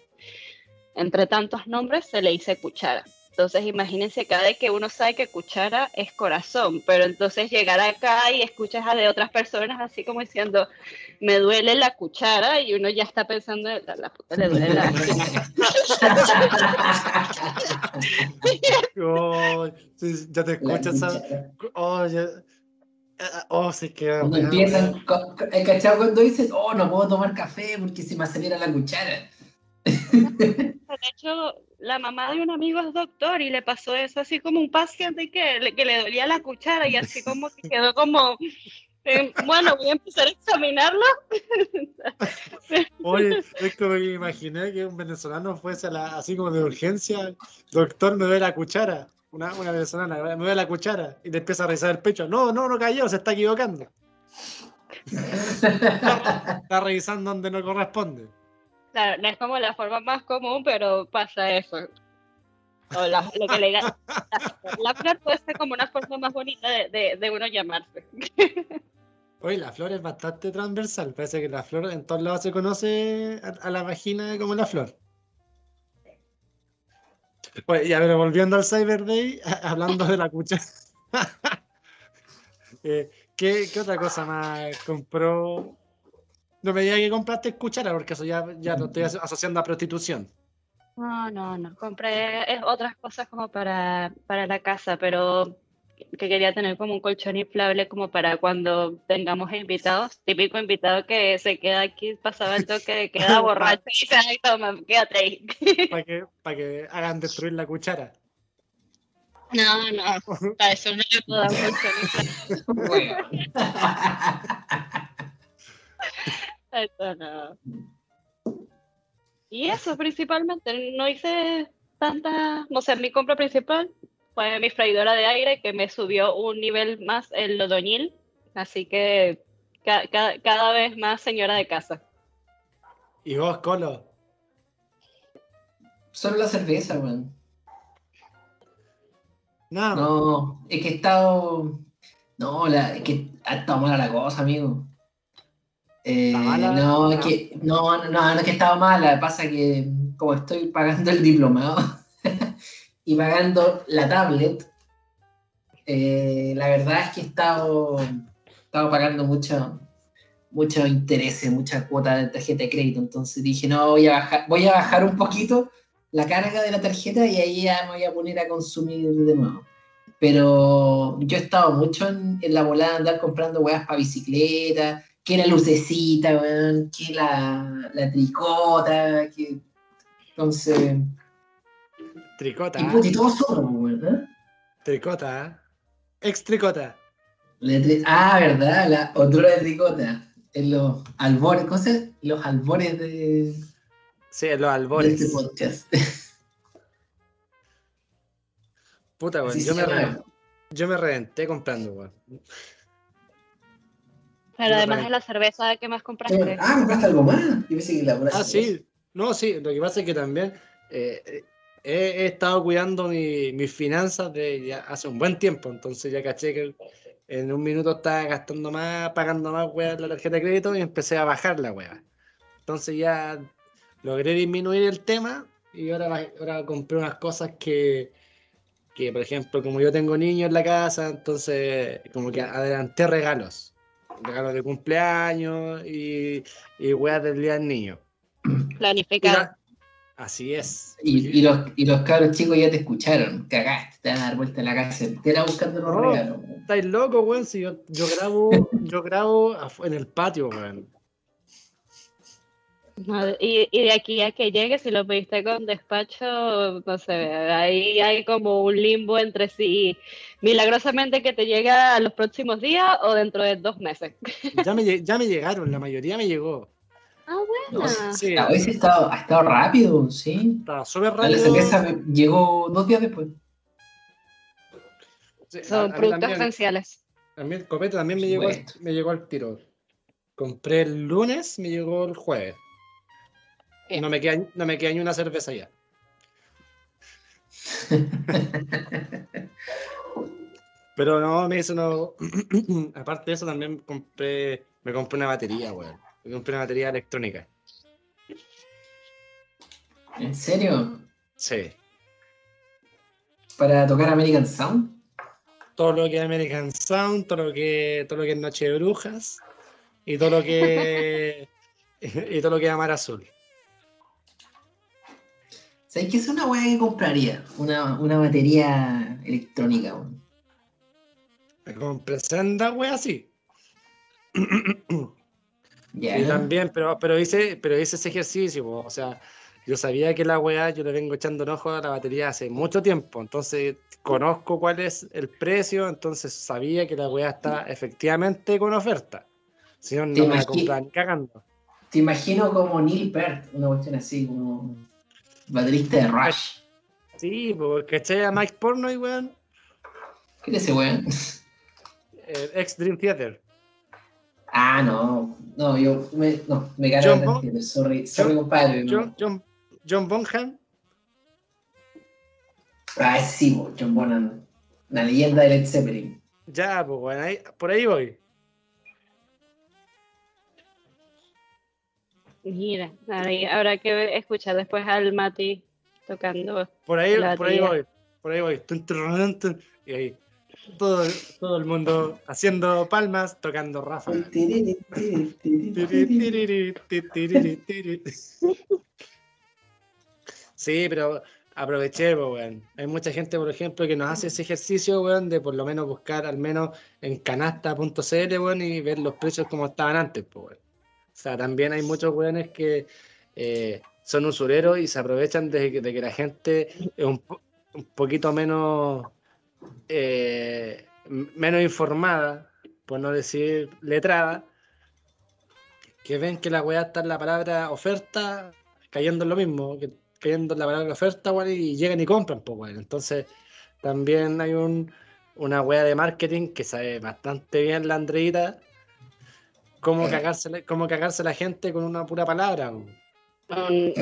entre tantos nombres, se le dice cuchara. Entonces imagínense cada vez que uno sabe que cuchara es corazón, pero entonces llegar acá y escuchas a de otras personas así como diciendo, me duele la cuchara y uno ya está pensando, la, la puta le duele la Oh, sí, ya te escuchas, ¿sabes? cuchara. Oh, ya- oh, sí que Cuando empiezan, co- co- ¿hay cachado cuando dicen, oh, no puedo tomar café porque se me acelera la cuchara? De hecho, la mamá de un amigo es doctor y le pasó eso así como un paciente que le, que le dolía la cuchara y así como que quedó como, eh, bueno, voy a empezar a examinarlo. Oye, es como que me imaginé que un venezolano fuese a la- así como de urgencia, doctor, me duele la cuchara. Una, una venezolana, me duele la cuchara. Y le empieza a revisar el pecho. No, no, no cayó, se está equivocando. Está revisando donde no corresponde. Claro, no es como la forma más común, pero pasa eso. O la, lo que le la, la flor puede ser como una forma más bonita de, de, de uno llamarse. Oye, la flor es bastante transversal. Parece que la flor en todos lados se conoce a, a la vagina como la flor. Oye, ya, pero volviendo al Cyber Day, hablando de la cuchara. Eh, ¿qué, otra cosa más compró? No me digas que compraste cuchara, porque eso ya, ya lo estoy aso- asociando a prostitución. No, no, no. Compré eh, otras cosas como para, para la casa, pero que quería tener como un colchón inflable como para cuando tengamos invitados. Típico invitado que se queda aquí, pasaba el toque, queda borracho y dice, ay, toma, quédate ahí. Para que, para que hagan destruir la cuchara. No, no, para eso no le puedo dar un colchón inflable. Eso no. Y eso principalmente, no hice tanta, o sea, mi compra principal fue mi freidora de aire que me subió un nivel más el odoñil, así que ca- ca- cada vez más señora de casa. Y vos, Colo, Solo la cerveza, weón. más. No, es que he estado. No, la, es que ha estado mala la cosa, amigo. Eh, ¿Está mala? No, es que. No, no, no, no es que he estado mala. Pasa que, como estoy pagando el diplomado y pagando la tablet, eh, la verdad es que he estado, he estado pagando mucho, mucho interés, mucha cuota de tarjeta de crédito. Entonces dije, no, voy a bajar, voy a bajar un poquito la carga de la tarjeta y ahí ya me voy a poner a consumir de nuevo. Pero yo he estado mucho en, en la volada andar comprando weas para bicicleta, que la lucecita, que la, la tricota, que... Entonces... Tricota, Y, solo, weón, ¿eh? tricota, ¿eh? ex tricota. La tri- Ah, ¿verdad? La otra de tricota. En los albores, ¿cómo se? Los albores de, Sí, los de albores. este podcast. Puta, weón, Así yo me, yo reventé comprando, weón. Pero Yo además de la cerveza, ¿qué más compraste? Ah, ¿compraste algo más? Yo pensé que la Ah, sí. No, sí, lo que pasa es que también eh, eh, he, he estado cuidando mi- mis finanzas de ya hace un buen tiempo, entonces ya caché que en un minuto estaba gastando más, pagando más en la tarjeta de crédito y empecé a bajar la weá. Entonces ya logré disminuir el tema y ahora, ahora compré unas cosas que, que, por ejemplo, como yo tengo niños en la casa, entonces como que adelanté regalos. Regalos de cumpleaños y, y weas del día del niño. Planificado. Así es. Y, y los, y los cabros chicos ya te escucharon. Cagaste, te van a dar vuelta en la cárcel. Te era buscando los No. regalos. Estáis locos, weón. Si yo, yo grabo, yo grabo en el patio, weón. Y, y de aquí a que llegue, si lo pediste con despacho, no sé, ahí hay como un limbo entre si milagrosamente que te llega a los próximos días o dentro de dos meses. Ya me, ya me llegaron, la mayoría me llegó. Ah, bueno. No, Sí, A veces ha estado, ha estado rápido, sí. estaba súper La rápido. cerveza llegó dos días después. Sí, Son a productos también, esenciales. a mí el copete también me llegó, al- me llegó al tiro. Compré el lunes, me llegó el jueves. Bien. No me, queda, no me queda ni una cerveza ya. Pero no, me hizo no. Aparte de eso, también compré. Me compré una batería, weón. Me compré una batería electrónica. ¿En serio? Sí. ¿Para tocar American Sound? Todo lo que es American Sound, todo lo que, todo lo que es Noche de Brujas. Y todo lo que. y todo lo que es Amar Azul. ¿Sabes qué es una weá que compraría? Una, una batería electrónica, weón. Me compré senda, weón, así. Ya. Y también, pero, pero hice, pero hice ese ejercicio, po, o sea, yo sabía que la weá, yo le vengo echando un ojo a la batería hace mucho tiempo, entonces conozco cuál es el precio, entonces sabía que la weá está efectivamente con oferta. Si no, ¿Te no me compran ni cagando. Te imagino como Neil Peart, una cuestión así, como baterista de Rush. Sí, porque eché a Mike Pornoy, weón, ¿Qué es ese weón? el ex Dream Theater. Ah, no. No, yo me, no, me John cargo Bon- Sorry, sorry, John- compadre. John, John, John Bonham, Ah, sí, John Bonham. La leyenda de Led Zeppelin. ya, pues, weón, ahí- por ahí voy. Mira, ahí habrá que escuchar después al Mati tocando. Por ahí, por ahí voy, por ahí voy. Tun, tun, Y ahí, todo, todo el mundo haciendo palmas, tocando Rafa. Sí, pero aproveché, pues, weón. Hay mucha gente, por ejemplo, que nos hace ese ejercicio, weón, de por lo menos buscar al menos en canasta.cl, weón, y ver los precios como estaban antes, pues, weón. O sea, también hay muchos weones que eh, son usureros y se aprovechan de de que la gente es un, un poquito menos, eh, menos informada, por no decir letrada, que ven que la weá está en la palabra oferta, cayendo en lo mismo, que, cayendo en la palabra oferta, weón, y llegan y compran, pues, weón. Entonces, también hay un, una weá de marketing que sabe bastante bien la Andreita, cómo cagarse, la- cómo cagarse la gente con una pura palabra. Un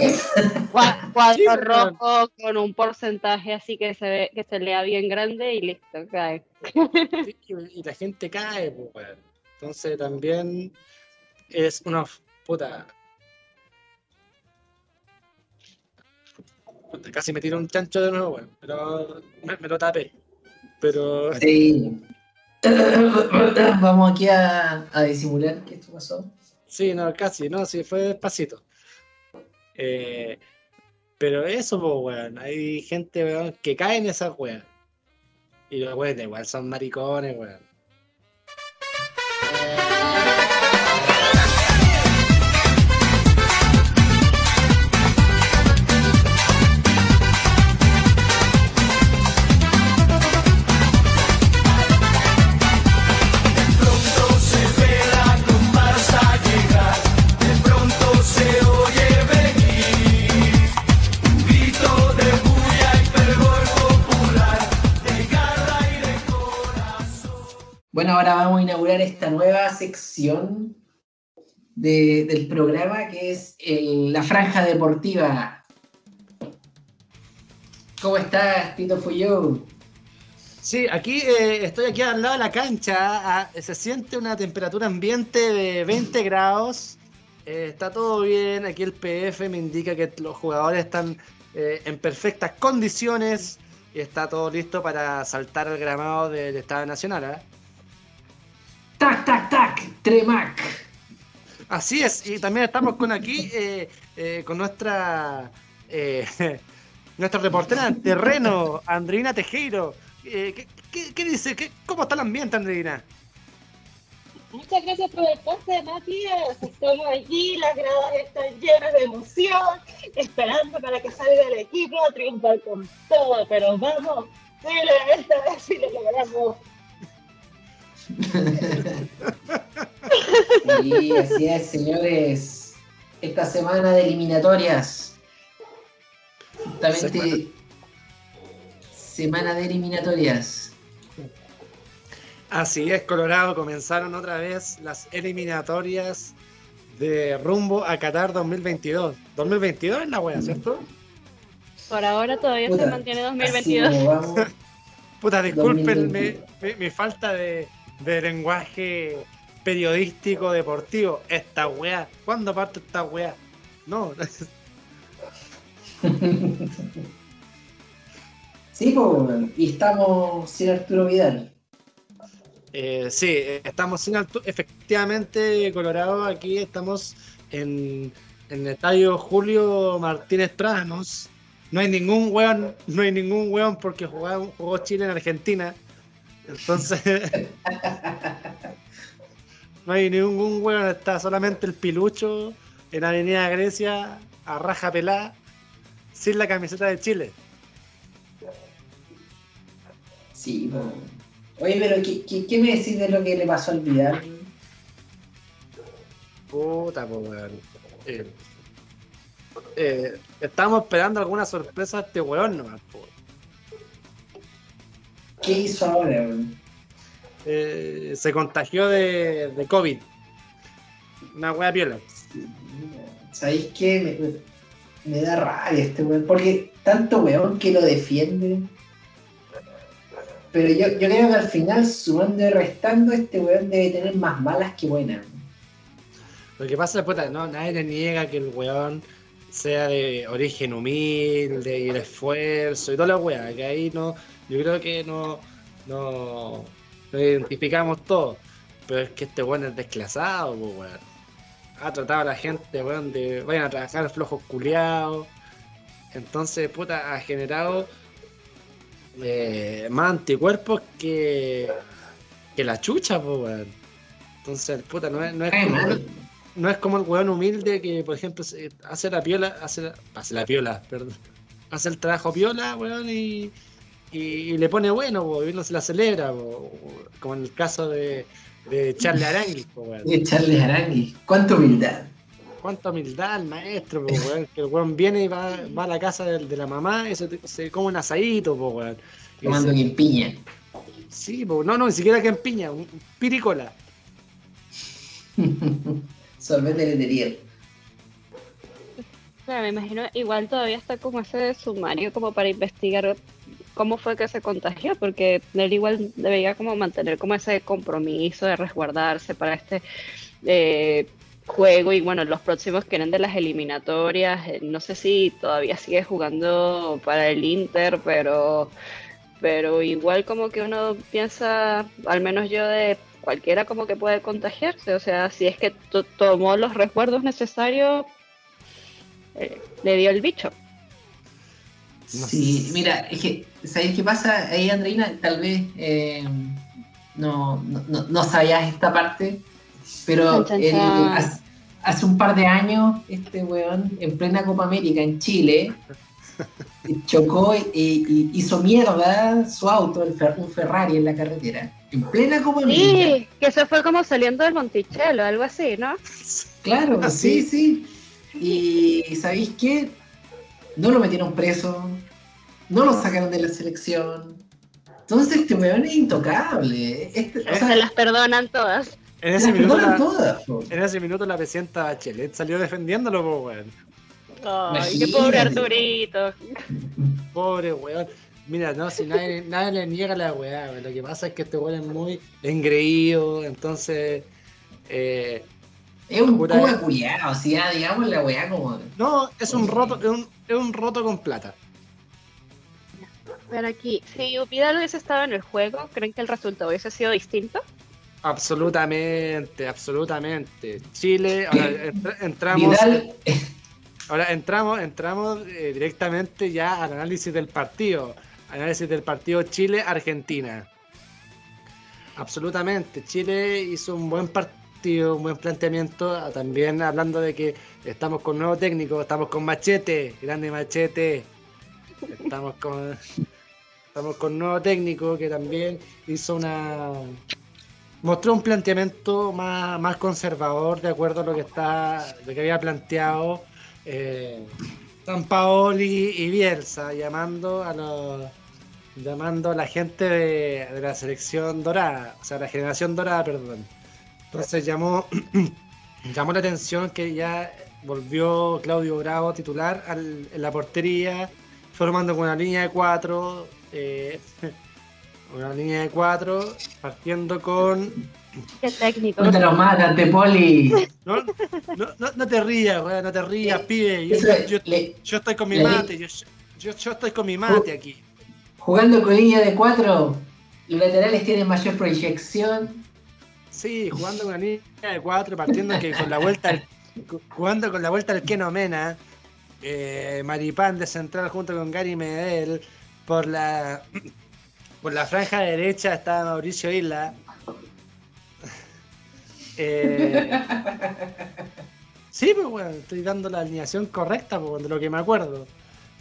cua- cuadro rojo con un porcentaje así que se ve, que se lea bien grande y listo, cae. Sí, y, la gente cae, pues, weón. Entonces también es una puta. Casi me tiró un chancho de nuevo, weón. Pero me, me lo tapé. Pero Sí. Vamos aquí a, a disimular que esto pasó. sí, no, casi, no, sí, fue despacito. Eh, pero eso, pues, weón. Hay gente, weón, que cae en esas weas. Y los weones igual son maricones, weón. Inaugurar esta nueva sección de- del programa que es la franja deportiva. ¿Cómo estás, Tito Fuyo? Sí, aquí eh, estoy aquí al lado de la cancha. ah, se siente una temperatura ambiente de 20 grados. eh, está todo bien. Aquí el PF me indica que los jugadores están eh, en perfectas condiciones y está todo listo para saltar al gramado del Estado Nacional. ¡Tac, tac, tac! ¡Tremac! Así es, y también estamos con aquí, eh, eh, con nuestra eh, nuestra reportera en terreno, Andreina Tejero. Eh, ¿qué, qué- qué dice? ¿Qué- ¿Cómo está el ambiente, Andreina? Muchas gracias por el pase, Matías. Estamos aquí, las gradas están llenas de emoción, esperando para que salga el equipo a triunfar con todo. Pero vamos, Chile, esta vez sí lo logramos. Sí, así es, señores. Esta semana de eliminatorias. Justamente. Semana. Semana de eliminatorias. Así es, Colorado, comenzaron otra vez las eliminatorias de rumbo a Qatar 2022. 2022 es la wea, ¿cierto? Por ahora todavía Puta, se mantiene Así 2022. como vamos. Puta, discúlpenme 2022. mi, mi falta de, de lenguaje periodístico deportivo. Esta wea, ¿cuándo parte esta wea? No, Sí, pues, y estamos sin Arturo Vidal. Eh, sí, estamos sin alto. Efectivamente, Colorado, aquí estamos en, en el estadio Julio Martínez Pranos. No hay ningún weón, no hay ningún weón porque jugaba- jugó Chile en Argentina. Entonces, no hay ningún weón, está solamente el pilucho en Avenida Grecia, a raja pelá, sin la camiseta de Chile. Sí, po. Oye, pero ¿qué, qué, qué me decís de lo que le pasó al Vidal? Puta, weón. Eh, eh, estamos esperando alguna sorpresa de este weón nomás, po. ¿Qué hizo ahora, weón? Eh, se contagió de, de COVID. Una wea piola. ¿Sabéis qué? Me, me da rabia este weón. Porque tanto weón que lo defiende. Pero yo, yo creo que al final, sumando y restando, este weón debe tener más malas que buenas. Lo que pasa es, puta, no, nadie le niega que el weón sea de origen humilde y el esfuerzo y toda la weá, que ahí no, yo creo que no, no, lo identificamos todos. Pero es que este weón es desclasado, weón. Ha tratado a la gente, weón, de vayan a trabajar flojos culiados. Entonces, puta, ha generado eh, más anticuerpos que, que la chucha, po, weón. Entonces, puta, no es, no es como- no es como el weón humilde que, por ejemplo, hace la piola, hace la, hace la piola, perdón. Hace el trabajo piola, weón, y, y, y le pone bueno, po, y uno se la celebra, po, como en el caso de, de Charlie Arangui, po, weón. De Charles Arangui. ¿Cuánta humildad? Cuánta humildad el maestro, weón, que el weón viene y va, va a la casa de, la mamá y se, se come un asadito, po, weón. Y Tomando se- piña. sí, po, no, no, ni siquiera que en piña, un un piricola. Sorbete de Terier. Claro, me imagino, igual todavía está como ese sumario como para investigar cómo fue que se contagió, porque él igual debería como mantener como ese compromiso de resguardarse para este eh, juego y bueno, los próximos que eran de las eliminatorias, eh, no sé si todavía sigue jugando para el Inter, pero, pero igual como que uno piensa, al menos yo de cualquiera como que puede contagiarse, o sea, si es que to- tomó los resguardos necesarios, eh, le dio el bicho. No Sí, sé. mira, es que, ¿sabéis qué pasa ahí, Andreina? Tal vez eh, no, no, no- sabías esta parte, pero el- hace, hace un par de años, este weón, en plena Copa América en Chile, chocó y, y hizo mierda su auto, el Fer- un Ferrari en la carretera, en plena Copa América. Sí, que se fue como saliendo del Monticello, algo así, ¿no? Claro, Ah, sí, sí. sí. Y ¿sabéis qué? No lo metieron preso, no lo sacaron de la selección. Entonces este weón es intocable. Este, o sea, se las perdonan todas. En las ese minuto perdonan la, todas, po. en ese minuto la presidenta Bachelet salió defendiéndolo, po, weón. Ay, qué pobre Arturito. Pobre weón. Mira, no, si nadie, nadie le niega la weá, weón. Lo que pasa es que este weón es muy engreído, entonces. eh, Es un cuba culiado, o sea, digamos la weá como. no, es un roto, es un, es un roto con plata. Pero aquí, si Upidal hubiese estado en el juego, ¿creen que el resultado hubiese sido distinto? Absolutamente, absolutamente. Chile, ahora entra- entramos, Vidal, ahora entramos, entramos eh, directamente ya al análisis del partido. Análisis del partido Chile-Argentina. Absolutamente. Chile hizo un buen partido, un buen planteamiento. ah, También hablando de que estamos con nuevo técnico, estamos con Machete, grande Machete. Estamos con estamos con nuevo técnico que también hizo una mostró un planteamiento más, más conservador de acuerdo a lo que está lo que había planteado eh, San Paoli y Bielsa llamando a los llamando a la gente de, de la selección dorada, o sea, la generación dorada, perdón. Entonces llamó, llamó la atención que ya volvió Claudio Bravo titular en la portería, formando con una línea de cuatro, eh, una línea de cuatro, partiendo con... Qué técnico. no te lo mátate, Poli. No, no, no, no te rías, weón, no te rías, pibe. Yo, Eso, yo- le- yo estoy con mi mate, yo, yo, yo estoy con mi mate aquí. jugando con línea de cuatro, los laterales tienen mayor proyección. Sí, jugando con una línea de cuatro, partiendo que con la vuelta al- jugando con la vuelta al Keno Mena, eh, Maripán de central junto con Gary Medel, por la por la franja derecha estaba Mauricio Isla. Eh, sí, pues bueno, estoy dando la alineación correcta pues, de lo que me acuerdo.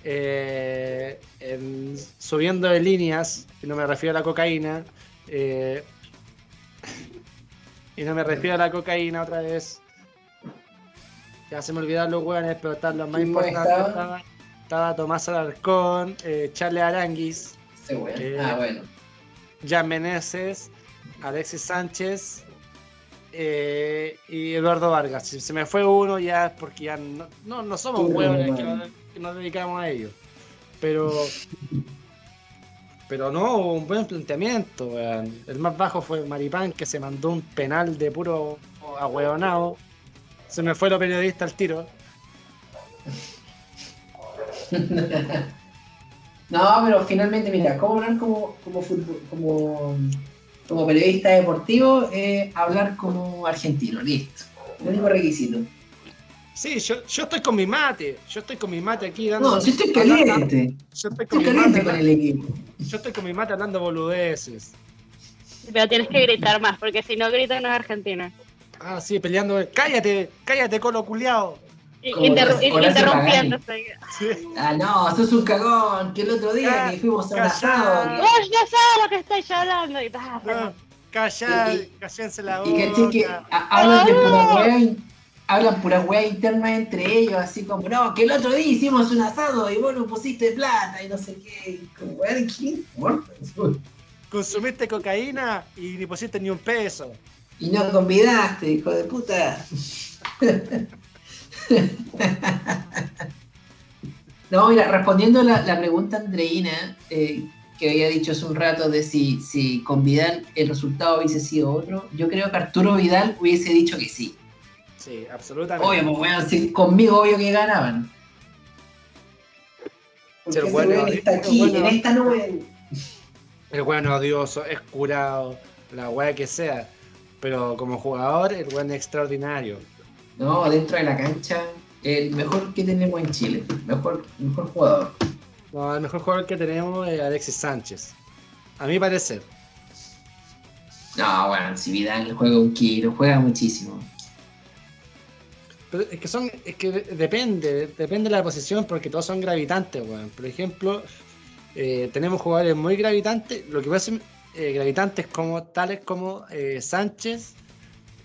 eh, en- subiendo de líneas, y no me refiero a la cocaína, eh, y no me refiero a la cocaína otra vez. Ya se me olvidaron los hueones, pero están los más ¿Quién importantes. Estaba Tomás Alarcón, eh, Charles Aranguis, weón. Eh, Ah, bueno. Jan Meneses, Alexis Sánchez eh, y Eduardo Vargas. Si se me fue uno ya es porque ya no, no, no somos Tú, hueones que, nos- que nos dedicamos a ello. Pero pero no, hubo un buen planteamiento. El más bajo fue Maripán que se mandó un penal de puro ahueonado. Se me fue lo periodista al tiro. No, pero finalmente, mira, cómo hablar como, como, como, como periodista deportivo es hablar como argentino, listo. El único requisito. Sí, yo, yo estoy con mi mate. Yo estoy con mi mate aquí dando. No, si estoy hablando- caliente. Yo estoy con Estoy mi caliente mate con el equipo. Yo estoy con mi mate hablando boludeces. Pero tienes que gritar más, porque si no gritas no es Argentina. Ah, sí, peleando. ¡Cállate! ¡Cállate, colo culiao! Y- interru-. Sí. Ah, no, sos un cagón. Que el otro día Ah, que fuimos a un asado. que- ¡Vos ya sabes lo que estáis hablando! Y, ah, No, Y- cállense la Y boca. caché que hablan de pura wea, in- hablan pura wea interna entre ellos, así como, no, que el otro día hicimos un asado y vos no pusiste plata y no sé qué. Y como, wea, ¿de qué importa? Consumiste cocaína y ni pusiste ni un peso. Y no convidaste, hijo de puta. No, mira, respondiendo la, la pregunta Andreina, eh, que había dicho hace un rato de si, si con Vidal el resultado hubiese sido otro, yo creo que Arturo Vidal hubiese dicho que sí. Sí, absolutamente. Obvio, pues bueno, si conmigo obvio que ganaban. Porque el bueno, está el aquí, bueno. en esta nube. El weón odioso, es curado, la weá que sea. Pero como jugador, el weón es extraordinario. No, dentro de la cancha, el mejor que tenemos en Chile. Mejor, mejor jugador. No, el mejor jugador que tenemos es Alexis Sánchez. A mi parecer. No, bueno, si Vidal juega un kilo, juega muchísimo. Pero es que son, es que de- depende, depende de la posición porque todos son gravitantes, weón. Por ejemplo, eh, tenemos jugadores muy gravitantes, lo que puede ser eh, gravitantes como tales como eh, Sánchez,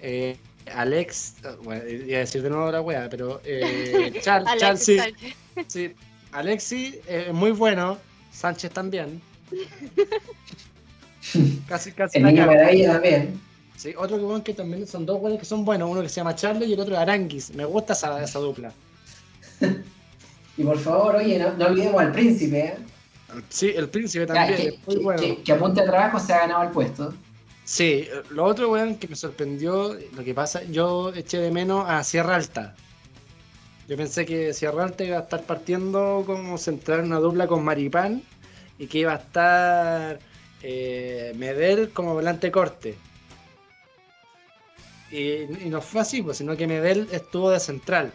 eh, Alex, eh, bueno, iba a decir de nuevo la wea, pero eh, Char- sí, Sánchez. sí. Alexis eh, es muy bueno, Sánchez también. casi, casi El la niño maravilla también. Sí, otro que, bueno, que también son dos buenos que son buenos, uno que se llama Charlie y el otro Aranguis. Me gusta esa, esa dupla. Y por favor, oye, no, no olvidemos al príncipe, ¿eh? Sí, el príncipe Ya, también, que, es muy que- bueno. que- que apunte a trabajo se ha ganado el puesto. Sí, lo otro, weón, que me sorprendió, lo que pasa, yo eché de menos a Sierra Alta. Yo pensé que Sierra Alta iba a estar partiendo como centrar una dupla con Maripán y que iba a estar eh, Medel como volante corte. Y, y no fue así, pues, sino que Medel estuvo de central.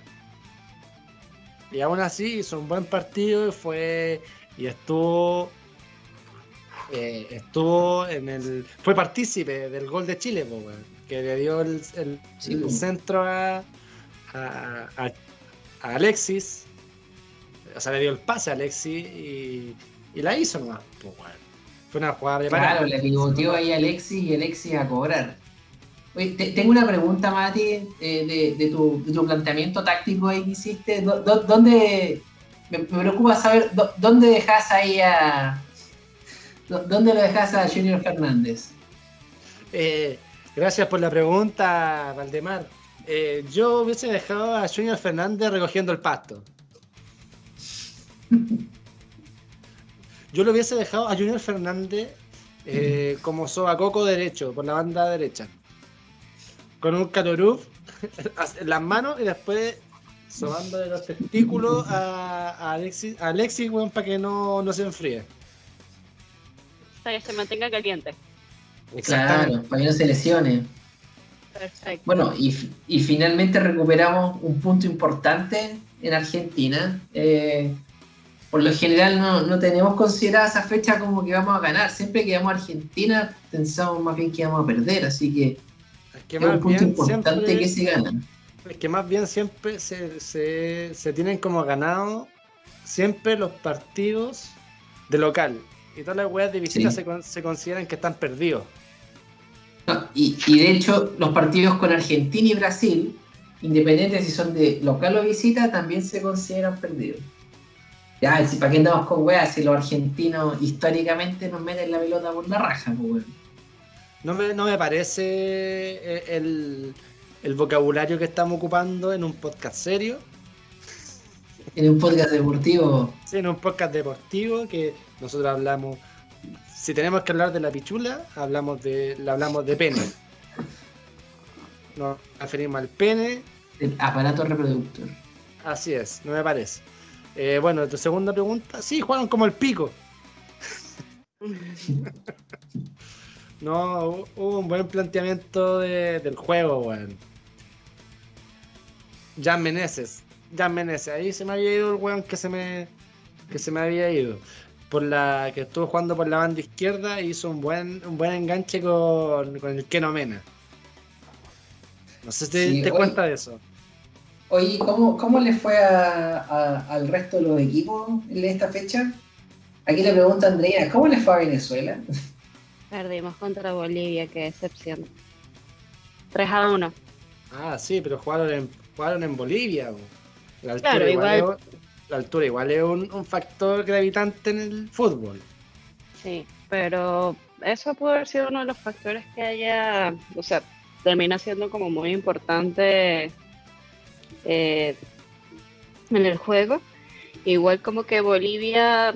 Y aún así hizo un buen partido y fue y estuvo eh, estuvo en el fue partícipe del gol de Chile po, weón, que le dio el, el- Sí, el po. centro a, a, a- a Alexis o sea le dio el pase a Alexis y, y la hizo nomás po, weón. fue una jugada preparada Claro, le pivoteó ahí a Alexis y Alexis a cobrar. Oye, te- tengo una pregunta, Mati, eh, de, de tu, de tu planteamiento táctico ahí que hiciste. ¿Dó- dó- ¿Dónde, me, me preocupa saber, dó- ¿dónde dejas ahí a... dó- ¿Dónde lo dejas a Junior Fernández? Eh, gracias por la pregunta, Valdemar. Eh, yo hubiese dejado a Junior Fernández recogiendo el pasto. Yo lo hubiese dejado a Junior Fernández eh, como sobacoco derecho, por la banda derecha. Con un catoruf en las manos y después sobando de los testículos a, a Alexis, a Alexis weón, para que no, no se enfríe. Para que se mantenga caliente. Claro, para que no se lesione. Perfecto. Bueno, y, y finalmente recuperamos un punto importante en Argentina. Eh, por lo general no, no tenemos considerada esa fecha como que vamos a ganar. Siempre que vamos a Argentina pensamos más bien que vamos a perder, así que Es que es un más punto bien importante siempre- que se ganan. Es que más bien siempre se, se, se tienen como ganado siempre los partidos de local. Y todas las weas de visita Sí. se, con- se consideran que están perdidos. No, y, y de hecho, los partidos con Argentina y Brasil, independientes si son de local o visita, también se consideran perdidos. Ya, si para qué andamos con weas, si los argentinos históricamente nos meten la pelota por la raja, pues weón. No me, no me parece eh, el, el vocabulario que estamos ocupando en un podcast serio. En un podcast deportivo, Sí, en un podcast deportivo que nosotros hablamos. Si tenemos que hablar de la pichula, hablamos de, le hablamos de pene. Nos referimos al pene, el aparato reproductor. así es, no me parece. Eh, bueno, tu segunda pregunta, sí, jugaron como el pico. No, hu- hubo un buen planteamiento de- del juego, weón. Jan Meneses. Jan Meneses, ahí se me había ido el weón que se me, que se me había ido. Por la que estuvo jugando por la banda izquierda e hizo un buen, un buen enganche con, con el Keno Mena. No sé si te, Sí, te oye. cuenta de eso. Oye, ¿cómo, cómo le fue a- a- al resto de los equipos en esta fecha? Aquí le pregunta Andrea, ¿cómo le fue a Venezuela? Perdimos contra Bolivia, qué decepción. 3 a 1. Ah, sí, pero jugaron en, jugaron en Bolivia. La altura Claro, igual, igual- la altura igual es un, un factor gravitante en el fútbol. Sí, pero eso puede haber sido uno de los factores que haya, o sea, termina siendo como muy importante eh, en el juego. Igual como que Bolivia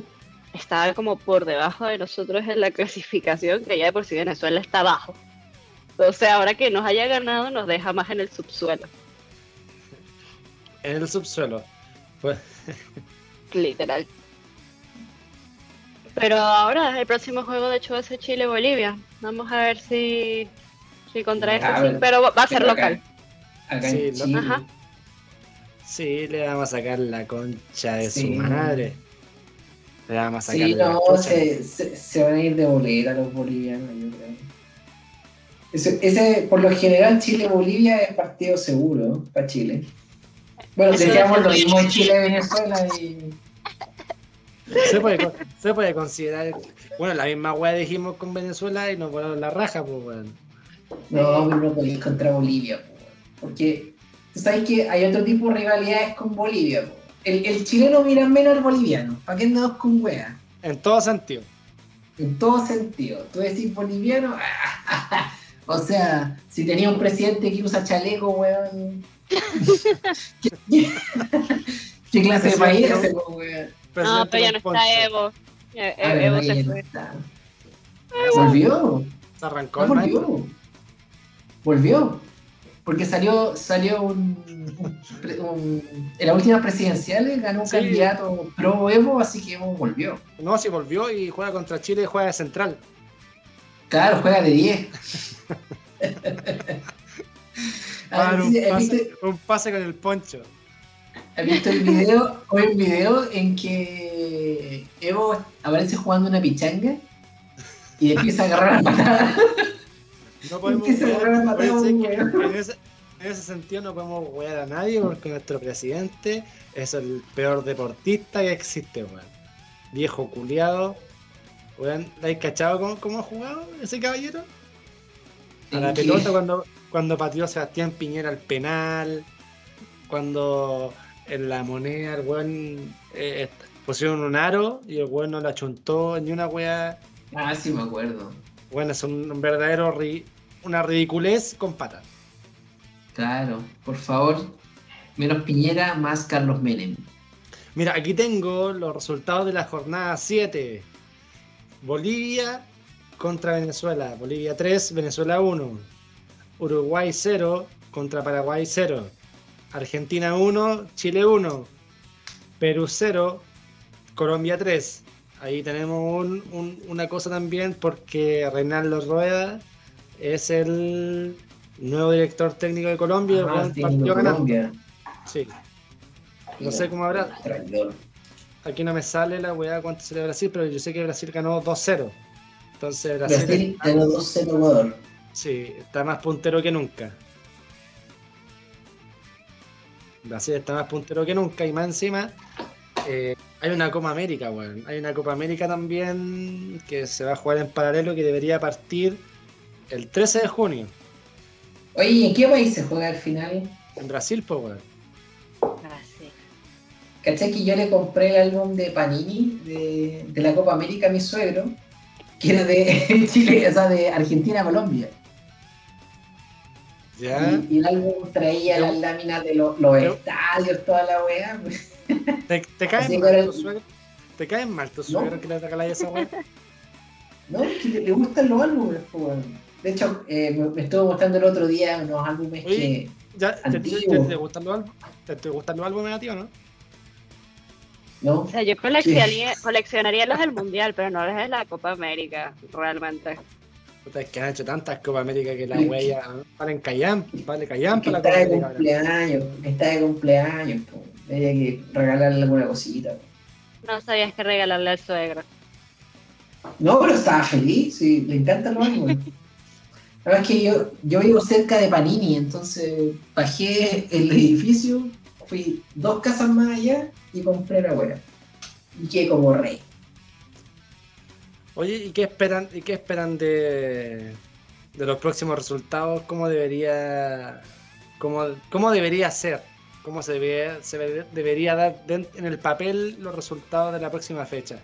estaba como por debajo de nosotros en la clasificación, que ya de por sí Venezuela está abajo. O sea, ahora que nos haya ganado nos deja más en el subsuelo, En el subsuelo. Pues, literal. Pero ahora el próximo juego de hecho va a ser Chile-Bolivia. Vamos a ver si, si contra Ya, eso sí, pero va a ser Pero acá- local. Acá Sí, en lo- Chile. Ajá. sí, le vamos a sacar la concha de Sí. su madre. Le vamos a sacar Sí, la no, se, se- se van a ir de bolera los bolivianos, yo creo. Ese, ese, por lo general, Chile-Bolivia es partido seguro para Chile. Bueno, Eso decíamos lo mismo en Chile. Chile-Venezuela y. Se puede, se puede considerar. Bueno, la misma weá dijimos con Venezuela y nos volaron la raja, pues weón. No, pero no podéis contra Bolivia, po, weón. porque tú sabes que hay otro tipo de rivalidades con Bolivia. po. El, el chileno mira menos al boliviano. ¿Para qué andamos con weas? En todo sentido. En todo sentido. Tú decís boliviano, o sea, si tenía un presidente que usa chaleco, weón. ¿Qué, clase de país es ese, weón? No, pero ya no está. Evo. Ah, Evo se fue. está. Volvió. Se arrancó Michael. volvió. Volvió. Porque salió, salió un, un pre- un- En las últimas presidenciales ganó un Sí. candidato pro Evo, así que Evo volvió. No, sí volvió y juega contra Chile y juega de central. Claro, juega de 10. Para un, sí, ¿has pase, visto, un pase con el poncho. has visto el video? Hoy un video en que Evo aparece jugando una pichanga y empieza a agarrar a patada. No podemos Empieza a wear- agarrar a patada puede ser un que weón. en, ese, en ese sentido no podemos wear a nadie porque nuestro presidente es el peor deportista que existe, weón. Viejo culiado. Weón, ¿la has cachado cómo, cómo ha jugado ese caballero? A la pelota cuando, cuando pateó Sebastián Piñera al penal. Cuando en la moneda el weón eh, pusieron un aro y el weón no la chuntó ni una wea. Ah, sí me acuerdo. Bueno, es un, un verdadero ri- una ridiculez con patas. Claro, por favor. Menos Piñera, más Carlos Menem. Mira, aquí tengo los resultados de la jornada 7. Bolivia contra Venezuela. Bolivia 3, Venezuela 1. Uruguay 0 contra Paraguay 0. Argentina 1, Chile 1. Perú 0, Colombia 3. Ahí tenemos un- un- una cosa también porque Reinaldo Rueda es el nuevo director técnico de Colombia. el Ah, partió. Colombia. Sí. No sé cómo habrá. Aquí no me sale la weá cuánto sale Brasil, pero yo sé que Brasil ganó 2-0. Entonces Brasil, Brasil ganó 2-0 Ecuador. sí, está más puntero que nunca. Brasil está más puntero que nunca y más encima eh, Hay una Copa América, weón. Hay una Copa América también que se va a jugar en paralelo que debería partir el 13 de junio. Oye, ¿y en qué país se juega al final? En Brasil, pues, weón. Ah, sí. ¿Cachai que yo le compré el álbum de Panini de, de la Copa América a mi suegro? Que era de Chile, o sea, de Argentina a Colombia. ¿Ya? Y, y el álbum traía las láminas de los, los estadios, toda la weá. pues. ¿Te, te caen mal tus suegros? ¿Te caen mal tus No. suegros que le regaláis esa weón? No, es que le, gustan los álbumes, pues. De hecho, eh, me, me estuvo mostrando el otro día unos álbumes Oye. que. ¿Ya, te, te, te- te gustan los álbumes? ¿Te, te gustan los álbumes a ti o no? ¿No? O sea, yo coleccionaría, coleccionaría los del Mundial, pero no los de la Copa América, realmente. Puta, es que han hecho tantas Copa América que la huella valen callan, vale callan para la está Copa de América. ahora. cumpleaños, está de cumpleaños, pues. Había que regalarle alguna cosita. No sabías que regalarle al suegro. No, pero estaba feliz, sí, le encantan los álbumes. Además que yo, yo vivo cerca de Panini, entonces bajé el edificio, fui dos casas más allá y compré la wea. Y quedé como rey. Oye, ¿y qué esperan, y qué esperan de, de los próximos resultados? ¿Cómo debería, cómo, cómo debería ser? ¿Cómo se, debe- se debe- debería dar en el papel los resultados de la próxima fecha?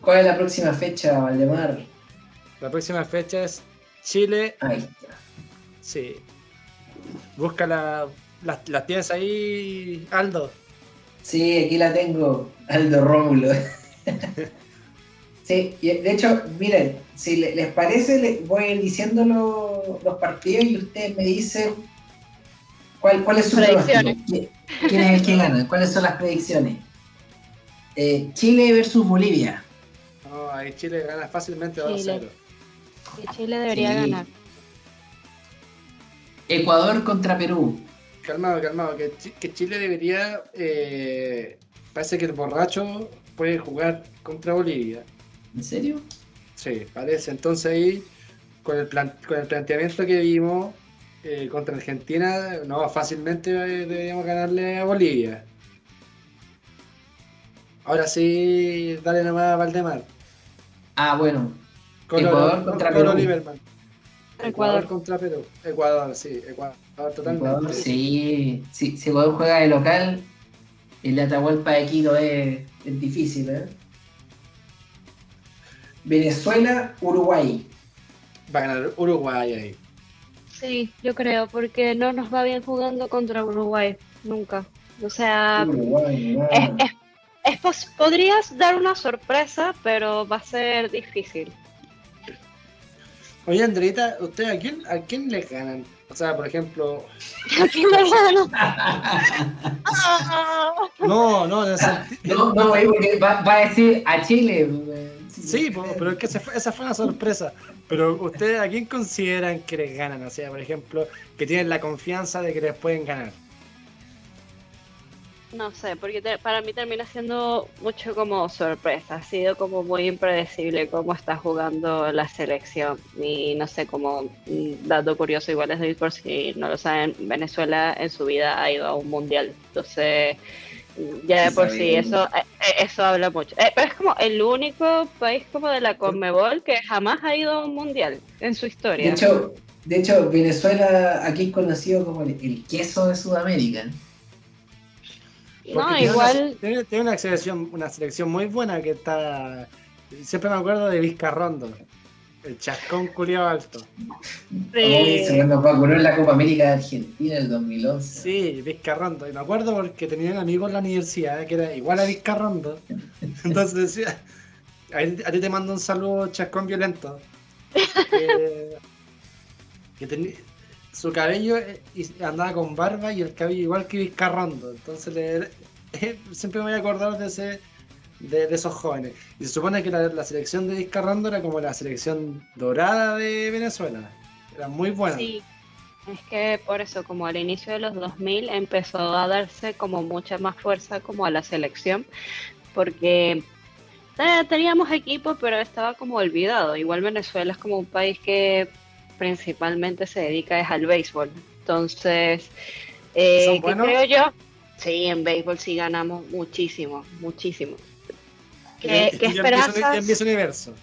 ¿Cuál es la próxima fecha, Valdemar? La próxima fecha es Chile, Ahí está. sí. Busca la, las, tienes ahí, Aldo. Sí, aquí la tengo, Aldo Rómulo. sí, y de hecho, miren, si le- les parece, les voy a ir diciendo lo- los partidos y ustedes me dicen cuál, cuál es su Predicciones. pronóstico. ¿Qui- ¿Quién es el que gana? ¿Cuáles son las predicciones? Eh, Chile versus Bolivia. No, ahí Chile gana fácilmente 2 Chile. 0. Y Chile debería Sí. ganar. Ecuador contra Perú. Calmado, calmado, que, Chi- que Chile debería. eh, parece que el borracho puede jugar contra Bolivia. ¿En serio? Sí, parece. Entonces ahí, con el, plan- con el planteamiento que vimos eh, contra Argentina, no, fácilmente eh, deberíamos ganarle a Bolivia. Ahora sí, dale nomás a Valdemar. Ah, bueno. Ecuador contra Perú. Ecuador. contra Perú. Ecuador, sí, Ecuador totalmente. Ecuador, sí. Si, si Ecuador juega de local, el Atahualpa de Quito es, es difícil, ¿eh? Venezuela, Uruguay. Va a ganar Uruguay ahí. Sí, yo creo, porque no nos va bien jugando contra Uruguay, nunca. O sea, Uruguay, es, ah. es- es pos- podrías dar una sorpresa, pero va a ser difícil. Oye, Andreita, ¿usted a quién, a quién le ganan? O sea, por ejemplo, no, no, en el sentido- No, no, porque va, va a decir a Chile. eh, Sí, pero es que esa fue una sorpresa. Pero ustedes, ¿a quién consideran que les ganan? O sea, por ejemplo, que tienen la confianza de que les pueden ganar. No sé, porque te- para mí termina siendo mucho como sorpresa. Ha sido como muy impredecible cómo está jugando la selección. Y no sé, como mm, dato curioso, igual es de por si no lo saben, Venezuela en su vida ha ido a un mundial. Entonces, mm, ya de Sí, por sí, eso, eh, eh, eso habla mucho. Eh, pero es como el único país como de la Conmebol que jamás ha ido a un mundial en su De historia. hecho, de hecho, Venezuela aquí es conocido como el, el queso de Sudamérica. No, tiene igual. Una, tiene, tiene una selección, una selección muy buena que está. Siempre me acuerdo de Vizcarrondo. El chascón culiado alto. Sí. se nos vacunó en la Copa América de Argentina en el 2011. Sí, Vizcarrondo. Y me acuerdo porque tenía un amigo en la universidad que era igual a Vizcarrondo. Entonces decía, a, ti- te mando un saludo chascón violento. Que, que tenía- su cabello eh, andaba con barba y el cabello igual que Vizcarrondo. Entonces le- siempre me voy a acordar de ese de, esos jóvenes. Y se supone que la, selección de Vizcarrondo era como la selección dorada de Venezuela. Era muy buena. Sí, es que por eso, como al inicio de los 2000 empezó a darse como mucha más fuerza como a la selección, porque eh, teníamos equipo, pero estaba como olvidado. Igual Venezuela es como un país que principalmente se dedica es al béisbol. Entonces, eh, ¿Son ¿qué creo yo? Sí, en béisbol sí ganamos muchísimo, muchísimo. ¿Qué, qué esperanzas? en Miss Universo.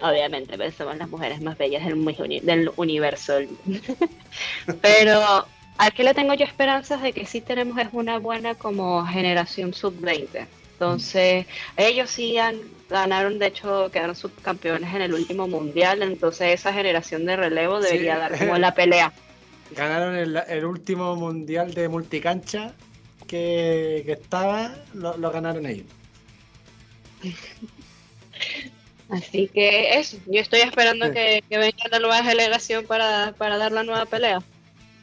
Obviamente, pero somos las mujeres más bellas del, Miss Uni- del universo. pero ¿a qué le tengo yo esperanzas de que sí tenemos es una buena como generación sub-20? Entonces, ellos sí han, ganaron, de hecho, quedaron subcampeones en el último mundial, entonces esa generación de relevo Sí. debería dar como la pelea. Ganaron el, el último mundial de multicancha que, que estaba, lo, lo ganaron ellos. Así que eso, yo estoy esperando Sí. que, que venga la nueva generación para, para dar la nueva pelea.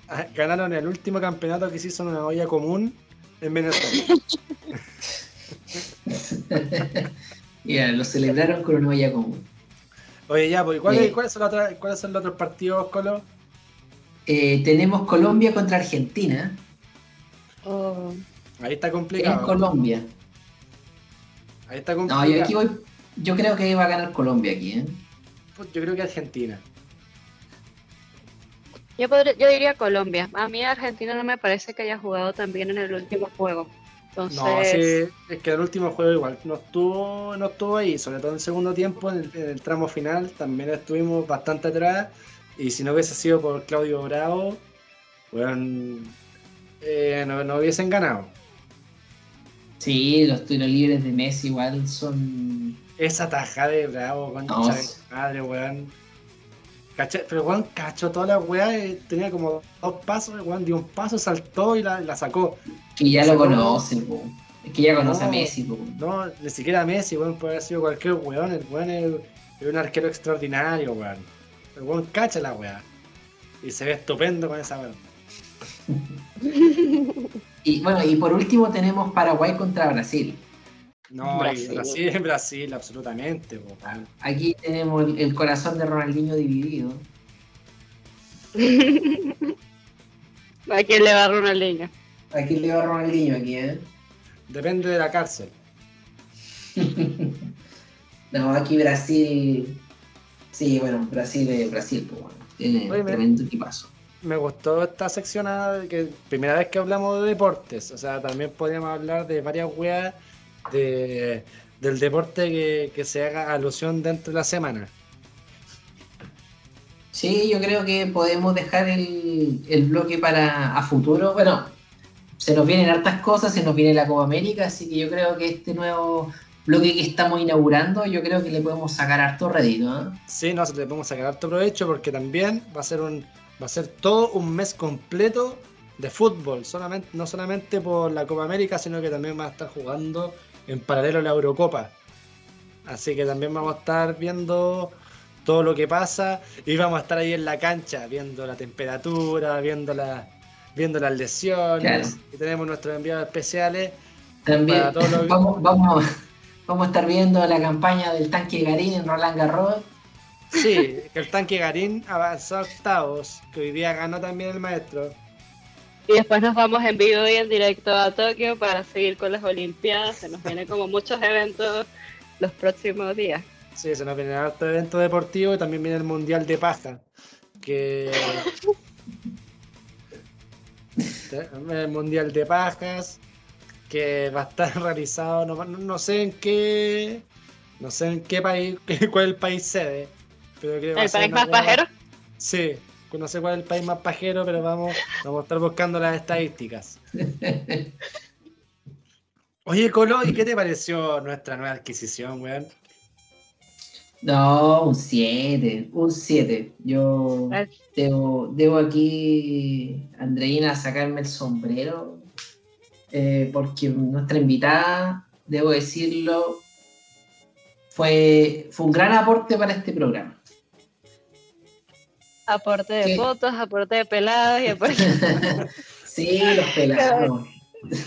Ah, Ganaron el último campeonato que se hizo en una olla común en Venezuela. Ya, lo celebraron con una olla común. Oye, ya, pues, ¿y ¿cuáles, Sí. cuáles son, los otros- ¿cuáles son los otros partidos, Colo? Eh, tenemos Colombia contra Argentina. Oh, Ahí está En complicado. Colombia. Ahí está No, complicado. yo aquí voy. Yo creo que va a ganar Colombia aquí, ¿eh? Pues Yo creo que Argentina. Yo, podría- yo diría Colombia. A mí Argentina no me parece que haya jugado tan bien en el último juego. Entonces, No, sí, es que el último juego igual no estuvo, no estuvo ahí, sobre todo en el segundo tiempo, en el, en el tramo final, también estuvimos bastante atrás. Y si no hubiese sido por Claudio Bravo, bueno, eh, no, no hubiesen ganado. Sí, los tiros libres de Messi igual son. Esa tajada de Bravo, concha No, madre, weón. Caché- pero weón cachó toda la weá, eh, tenía como dos pasos, weón dio un paso, saltó y la, la sacó. Que ya lo conocen, po. Es que ya conoce a. Messi, po. No, ni siquiera Messi, weón, puede haber sido cualquier weón. El weón es, es un arquero extraordinario, weón. El weón cacha la weá. Y se ve estupendo con esa weón. Y bueno, y por último tenemos Paraguay contra Brasil. No, Brasil. Brasil, Brasil, Brasil absolutamente, weón. Aquí tenemos el, el corazón de Ronaldinho dividido. ¿a quién le va a Ronaldinho? Aquí le va Ronaldinho aquí, ¿eh? Depende de la cárcel. No, aquí Brasil. Sí, bueno, Brasil es Brasil, pues bueno. Tiene Oye, me- tremendo equipazo. Me gustó esta seccionada, que primera vez que hablamos de deportes. O sea, también podríamos hablar de varias weas de, del deporte que, que se haga alusión dentro de la semana. Sí, yo creo que podemos dejar el, el bloque para a futuro. Bueno, se nos vienen hartas cosas, se nos viene la Copa América, así que yo creo que este nuevo bloque que estamos inaugurando, yo creo que le podemos sacar harto rédito. ¿eh? Sí, no, le podemos sacar harto provecho porque también va a ser un va a ser todo un mes completo de fútbol, solamente, no solamente por la Copa América, sino que también va a estar jugando en paralelo la Eurocopa. Así que también vamos a estar viendo todo lo que pasa y vamos a estar ahí en la cancha viendo la temperatura, viendo la, viendo las lesiones. Claro. Y tenemos nuestros enviados especiales. También Para todos los- vamos, vamos, vamos a estar viendo la campaña del tanque Garín en Roland Garros. Sí, que el tanque Garín avanzó a octavos, que hoy día ganó también el maestro. Y después nos vamos en vivo y en directo a Tokio para seguir con las Olimpiadas. Se nos vienen como muchos eventos los próximos días. Sí, se nos viene harto evento deportivo y también viene el Mundial de Paja. Que. el Mundial de Pajas. Que va a estar realizado, no, no- sé en qué. No sé en qué país, cuál es el país sede. Pero ¿El país más pajero? Sí, no sé cuál es el país más pajero, pero vamos, vamos a estar buscando las estadísticas. Oye, Colo, ¿y qué te pareció nuestra nueva adquisición, weón? No, un 7, un 7. Yo debo, debo aquí, Andreina, sacarme el sombrero, eh, porque nuestra invitada, debo decirlo, fue, fue un gran aporte para este programa. Aporte de Sí. fotos, aporte de peladas y aporte sí, los pelados.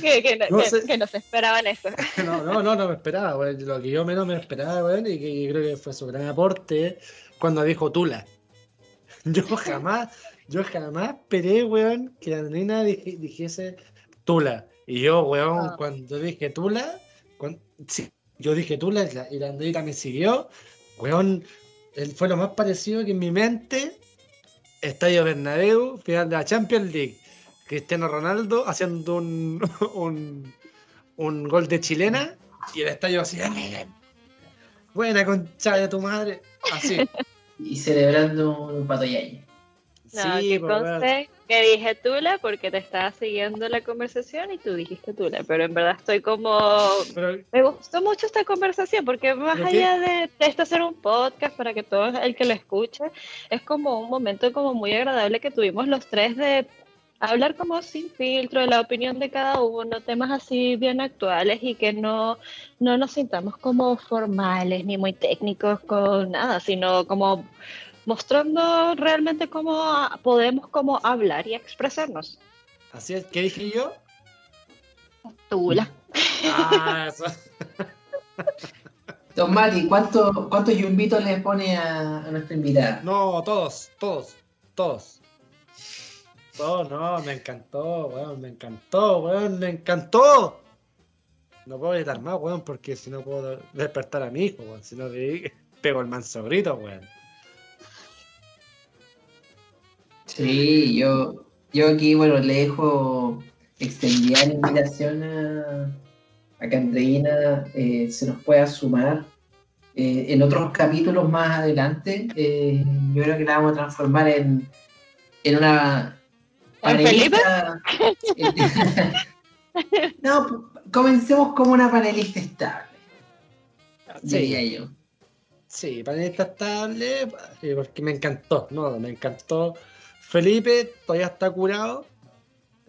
que, que no, No que- sé. que no se esperaban eso. No, no, no, no me esperaba. Lo que yo menos me esperaba, weón, y que yo creo que fue su gran aporte cuando dijo Tula. Yo jamás, yo jamás esperé, weón, que la nena dij- dijese Tula. Y yo, weón, Ah. cuando dije Tula, sí, yo dije Tula y la, y la me siguió, weón, él fue lo más parecido que en mi mente, Estadio Bernabéu, final de la Champions League. Cristiano Ronaldo haciendo un, un, un gol de chilena y el estadio así. Buena concha de tu madre. Así. Y celebrando un pato yaña. No, sí, que conste que dije Tula porque te estaba siguiendo la conversación y tú dijiste Tula, pero en verdad estoy como... Pero Me gustó mucho esta conversación porque más allá de, de esto ser un podcast para que todo el que lo escuche, es como un momento como muy agradable que tuvimos los tres de hablar como sin filtro de la opinión de cada uno, temas así bien actuales y que no, no nos sintamos como formales ni muy técnicos con nada, sino como mostrando realmente cómo podemos como hablar y expresarnos. así es. ¿Qué dije yo? Tula. Ah, eso. Don Mati, ¿cuánto, ¿cuántos yumbitos le pone a, a nuestra invitada? No, todos, todos, todos. Todos, no, me encantó, weón, me encantó, weón, me encantó. No puedo gritar más, weón, porque si no puedo despertar a mi hijo, weón. Si no le pego el manso grito, weón. Sí, yo, yo aquí, bueno, le dejo extendida la invitación a, a que Andreina eh, se nos pueda sumar eh, en otros capítulos más adelante. Eh, yo creo que la vamos a transformar en, en una panelista. no, comencemos como una panelista estable, diría Sí, yo. sí, panelista estable, porque me encantó, no, me encantó. Felipe todavía está curado,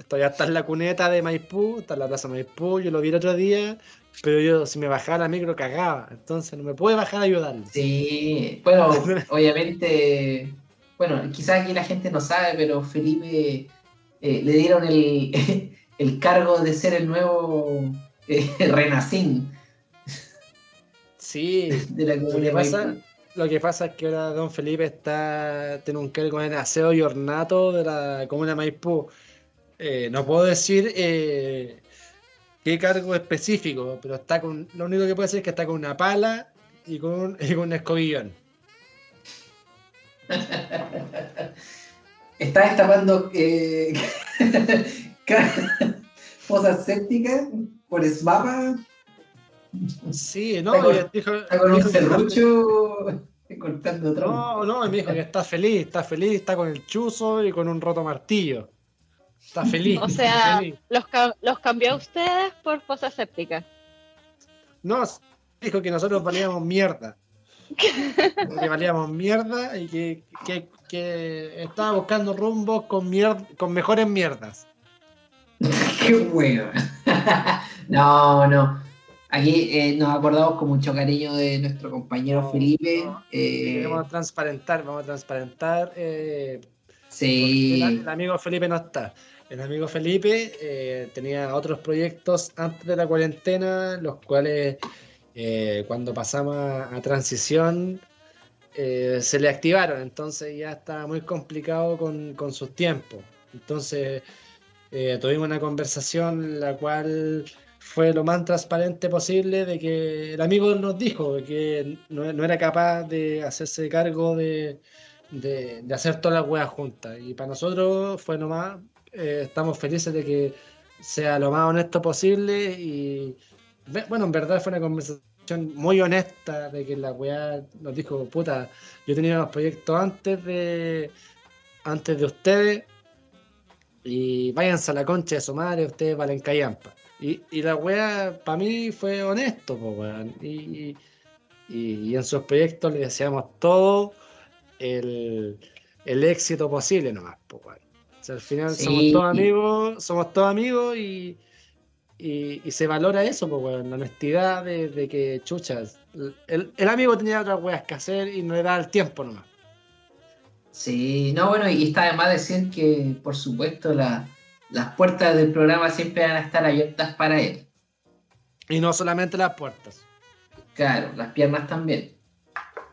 todavía está en la cuneta de Maipú, está en la plaza Maipú, yo lo vi el otro día, pero yo si me bajaba la micro cagaba, entonces no me puede bajar a ayudarlo. Sí, bueno, obviamente, bueno, quizás aquí la gente no sabe, pero Felipe eh, le dieron el, el cargo de ser el nuevo eh, Renacín. Sí, de la comunidad. Lo que pasa es que ahora Don Felipe está tiene un cargo en aseo y ornato de la comuna Maipú. Eh, no puedo decir eh, qué cargo específico, pero está con. Lo único que puedo decir es que está con una pala y con, un- escobillón. Está destapando eh, fosas sépticas por SMAPA. Sí, no, Está dijo, Está con un dijo que está- serrucho cortando tronco. No, no, y me dijo que está feliz, está feliz, está con el chuzo y con un roto martillo. Está feliz. O sea, feliz. los, los cambió a ustedes por fosa séptica. No, dijo que nosotros valíamos mierda. que valíamos mierda y que, que- que estaba buscando rumbos con, mier- con mejores mierdas. Qué bueno. no, no. Aquí eh, nos acordamos con mucho cariño de nuestro compañero No, Felipe. no. eh, Vamos a transparentar, vamos a transparentar. eh, sí. el, el amigo Felipe no está. El amigo Felipe eh, tenía otros proyectos antes de la cuarentena, los cuales eh, cuando pasamos a, a transición eh, se le activaron, entonces ya estaba muy complicado con, con sus tiempos. Entonces tuvimos una conversación en la cual fue lo más transparente posible de que el amigo nos dijo que no, era capaz de hacerse cargo de, hacer todas las weas juntas. Y para nosotros fue nomás, eh, estamos felices de que sea lo más honesto posible y bueno, en verdad fue una conversación muy honesta de que la weá nos dijo, puta, yo tenía unos proyectos antes de antes de ustedes y váyanse a la concha de su madre, ustedes valen callampa. Y, y la weá para mí fue honesto, po, weón. Y, y- y en sus proyectos le deseamos todo el, el éxito posible nomás, po, weón. O sea, al final somos todos amigos, somos todos amigos y, y, y se valora eso, po, weón, la honestidad de, de que, chuchas, el, el amigo tenía otras weas que hacer y no le daba el tiempo nomás. Sí, no, bueno, y está de más decir que, por supuesto, la- las puertas del programa siempre van a estar abiertas para él. Y no solamente las puertas. Claro, las piernas también.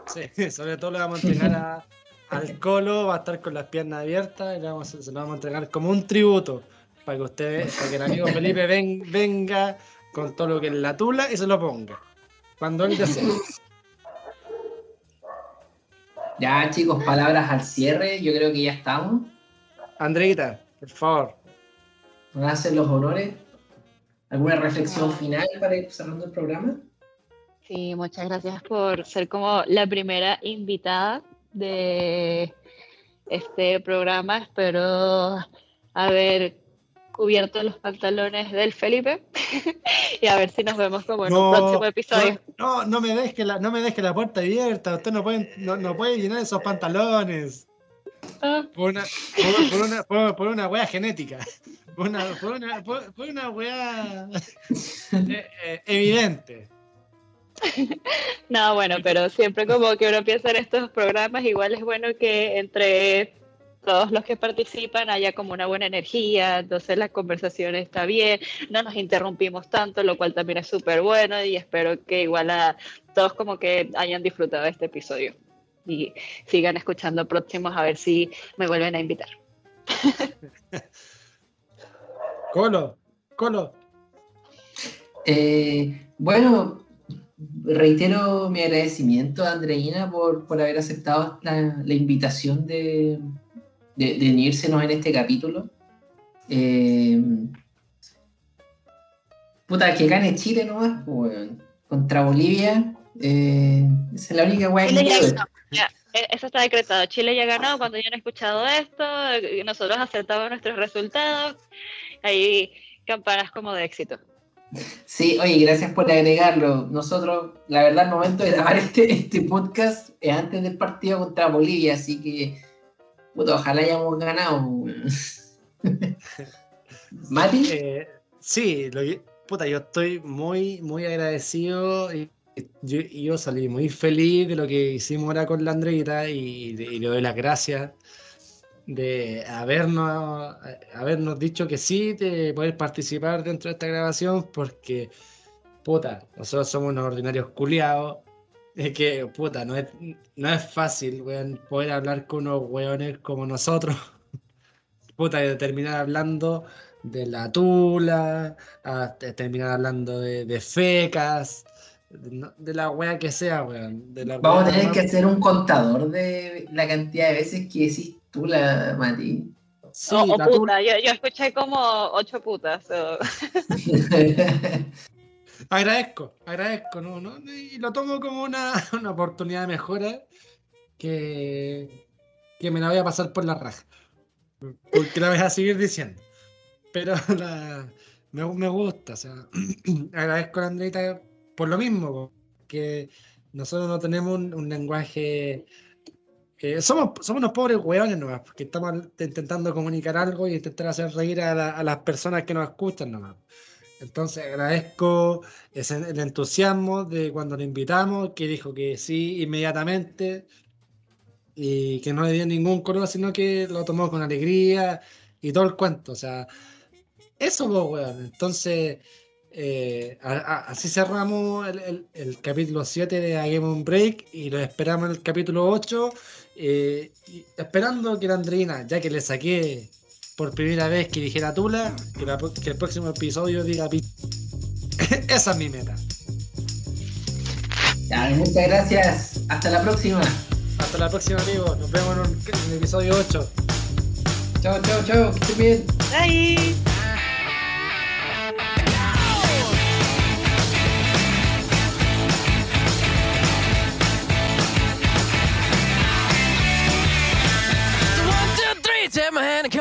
Sí, sobre todo le vamos a entregar a- al Colo, va a estar con las piernas abiertas y le vamos se lo vamos a entregar como un tributo para que usted, para que el amigo Felipe ven- venga con todo lo que es la tula y se lo ponga. Cuando él desee. Ya, chicos, palabras al cierre. Yo creo que ya estamos. Andreita, por favor. Nos hacen los honores. ¿Alguna reflexión final para ir cerrando el programa? Sí, muchas gracias por ser como la primera invitada de este programa. Espero haber cubierto los pantalones del Felipe y a ver si nos vemos como en un próximo episodio. No, no, me dejes la, no me deje la puerta abierta. Usted no puede, no, no puede llenar esos pantalones. Por una, por, una, por, una wea genética. Por una, por una, por, una wea eh, eh, evidente. No, bueno, pero siempre como que uno piensa en estos programas, igual es bueno que entre todos los que participan haya como una buena energía, entonces la conversación está bien, no nos interrumpimos tanto, lo cual también es súper bueno y espero que igual a todos como que hayan disfrutado este episodio y sigan escuchando próximos a ver si me vuelven a invitar. Colo, Colo. Eh, bueno, reitero mi agradecimiento a Andreina por, por haber aceptado la, la invitación de, de, de unírsenos en este capítulo. Eh, puta, que gane Chile nomás, pues, weón. contra Bolivia. eh, esa es la única weá que ya e- eso está decretado. Chile ya ganó cuando yo no he escuchado esto, nosotros aceptamos nuestros resultados, ahí campanas como de éxito. Sí, oye, gracias por agregarlo. Nosotros, la verdad, el momento de grabar este, este podcast es antes del partido contra Bolivia, así que, puta, ojalá hayamos ganado. Mati, Eh, sí, lo que- puta, yo estoy muy, muy agradecido y yo, y yo salí muy feliz de lo que hicimos ahora con la Andreita y, y le doy las gracias de habernos, habernos dicho que sí, de poder participar dentro de esta grabación, porque, puta, nosotros somos unos ordinarios culiados. Es que, puta, no es, no es fácil, poder hablar con unos weones como nosotros. Puta, de terminar hablando de la tula, terminar hablando de fecas, de, la wea que sea, weón. De la vamos a tener más- que hacer un contador de la cantidad de veces que decís tú, la Mati. Sí, o, o la tula- puta, yo, yo escuché como ocho putas. Agradezco, agradezco, ¿no? ¿no? Y lo tomo como una, una oportunidad de mejora que, que me la voy a pasar por la raja. Porque la voy a seguir diciendo. Pero la, me, me gusta, o sea, agradezco a la Andreita por lo mismo, que nosotros no tenemos un, un lenguaje. eh, somos, somos unos pobres hueones nomás, porque estamos intentando comunicar algo y intentar hacer reír a, la- a las personas que nos escuchan nomás. Entonces agradezco ese, el entusiasmo de cuando lo invitamos, que dijo que sí inmediatamente y que no le dio ningún color, sino que lo tomó con alegría y todo el cuento. O sea, eso, pues, weón. Entonces, eh, a- a- así cerramos el, el- el capítulo 7 de A Game on Break y lo esperamos en el capítulo 8. eh, y esperando que la Andreina, ya que le saqué por primera vez que dijera Tula, que, la pro- que el próximo episodio diga Pi- Esa es mi meta. Ya, muchas gracias. Hasta la próxima. Hasta la próxima, amigos. Nos vemos en, un- en el episodio 8. Chao, chao, chao. Que estén bien. ¡Ay!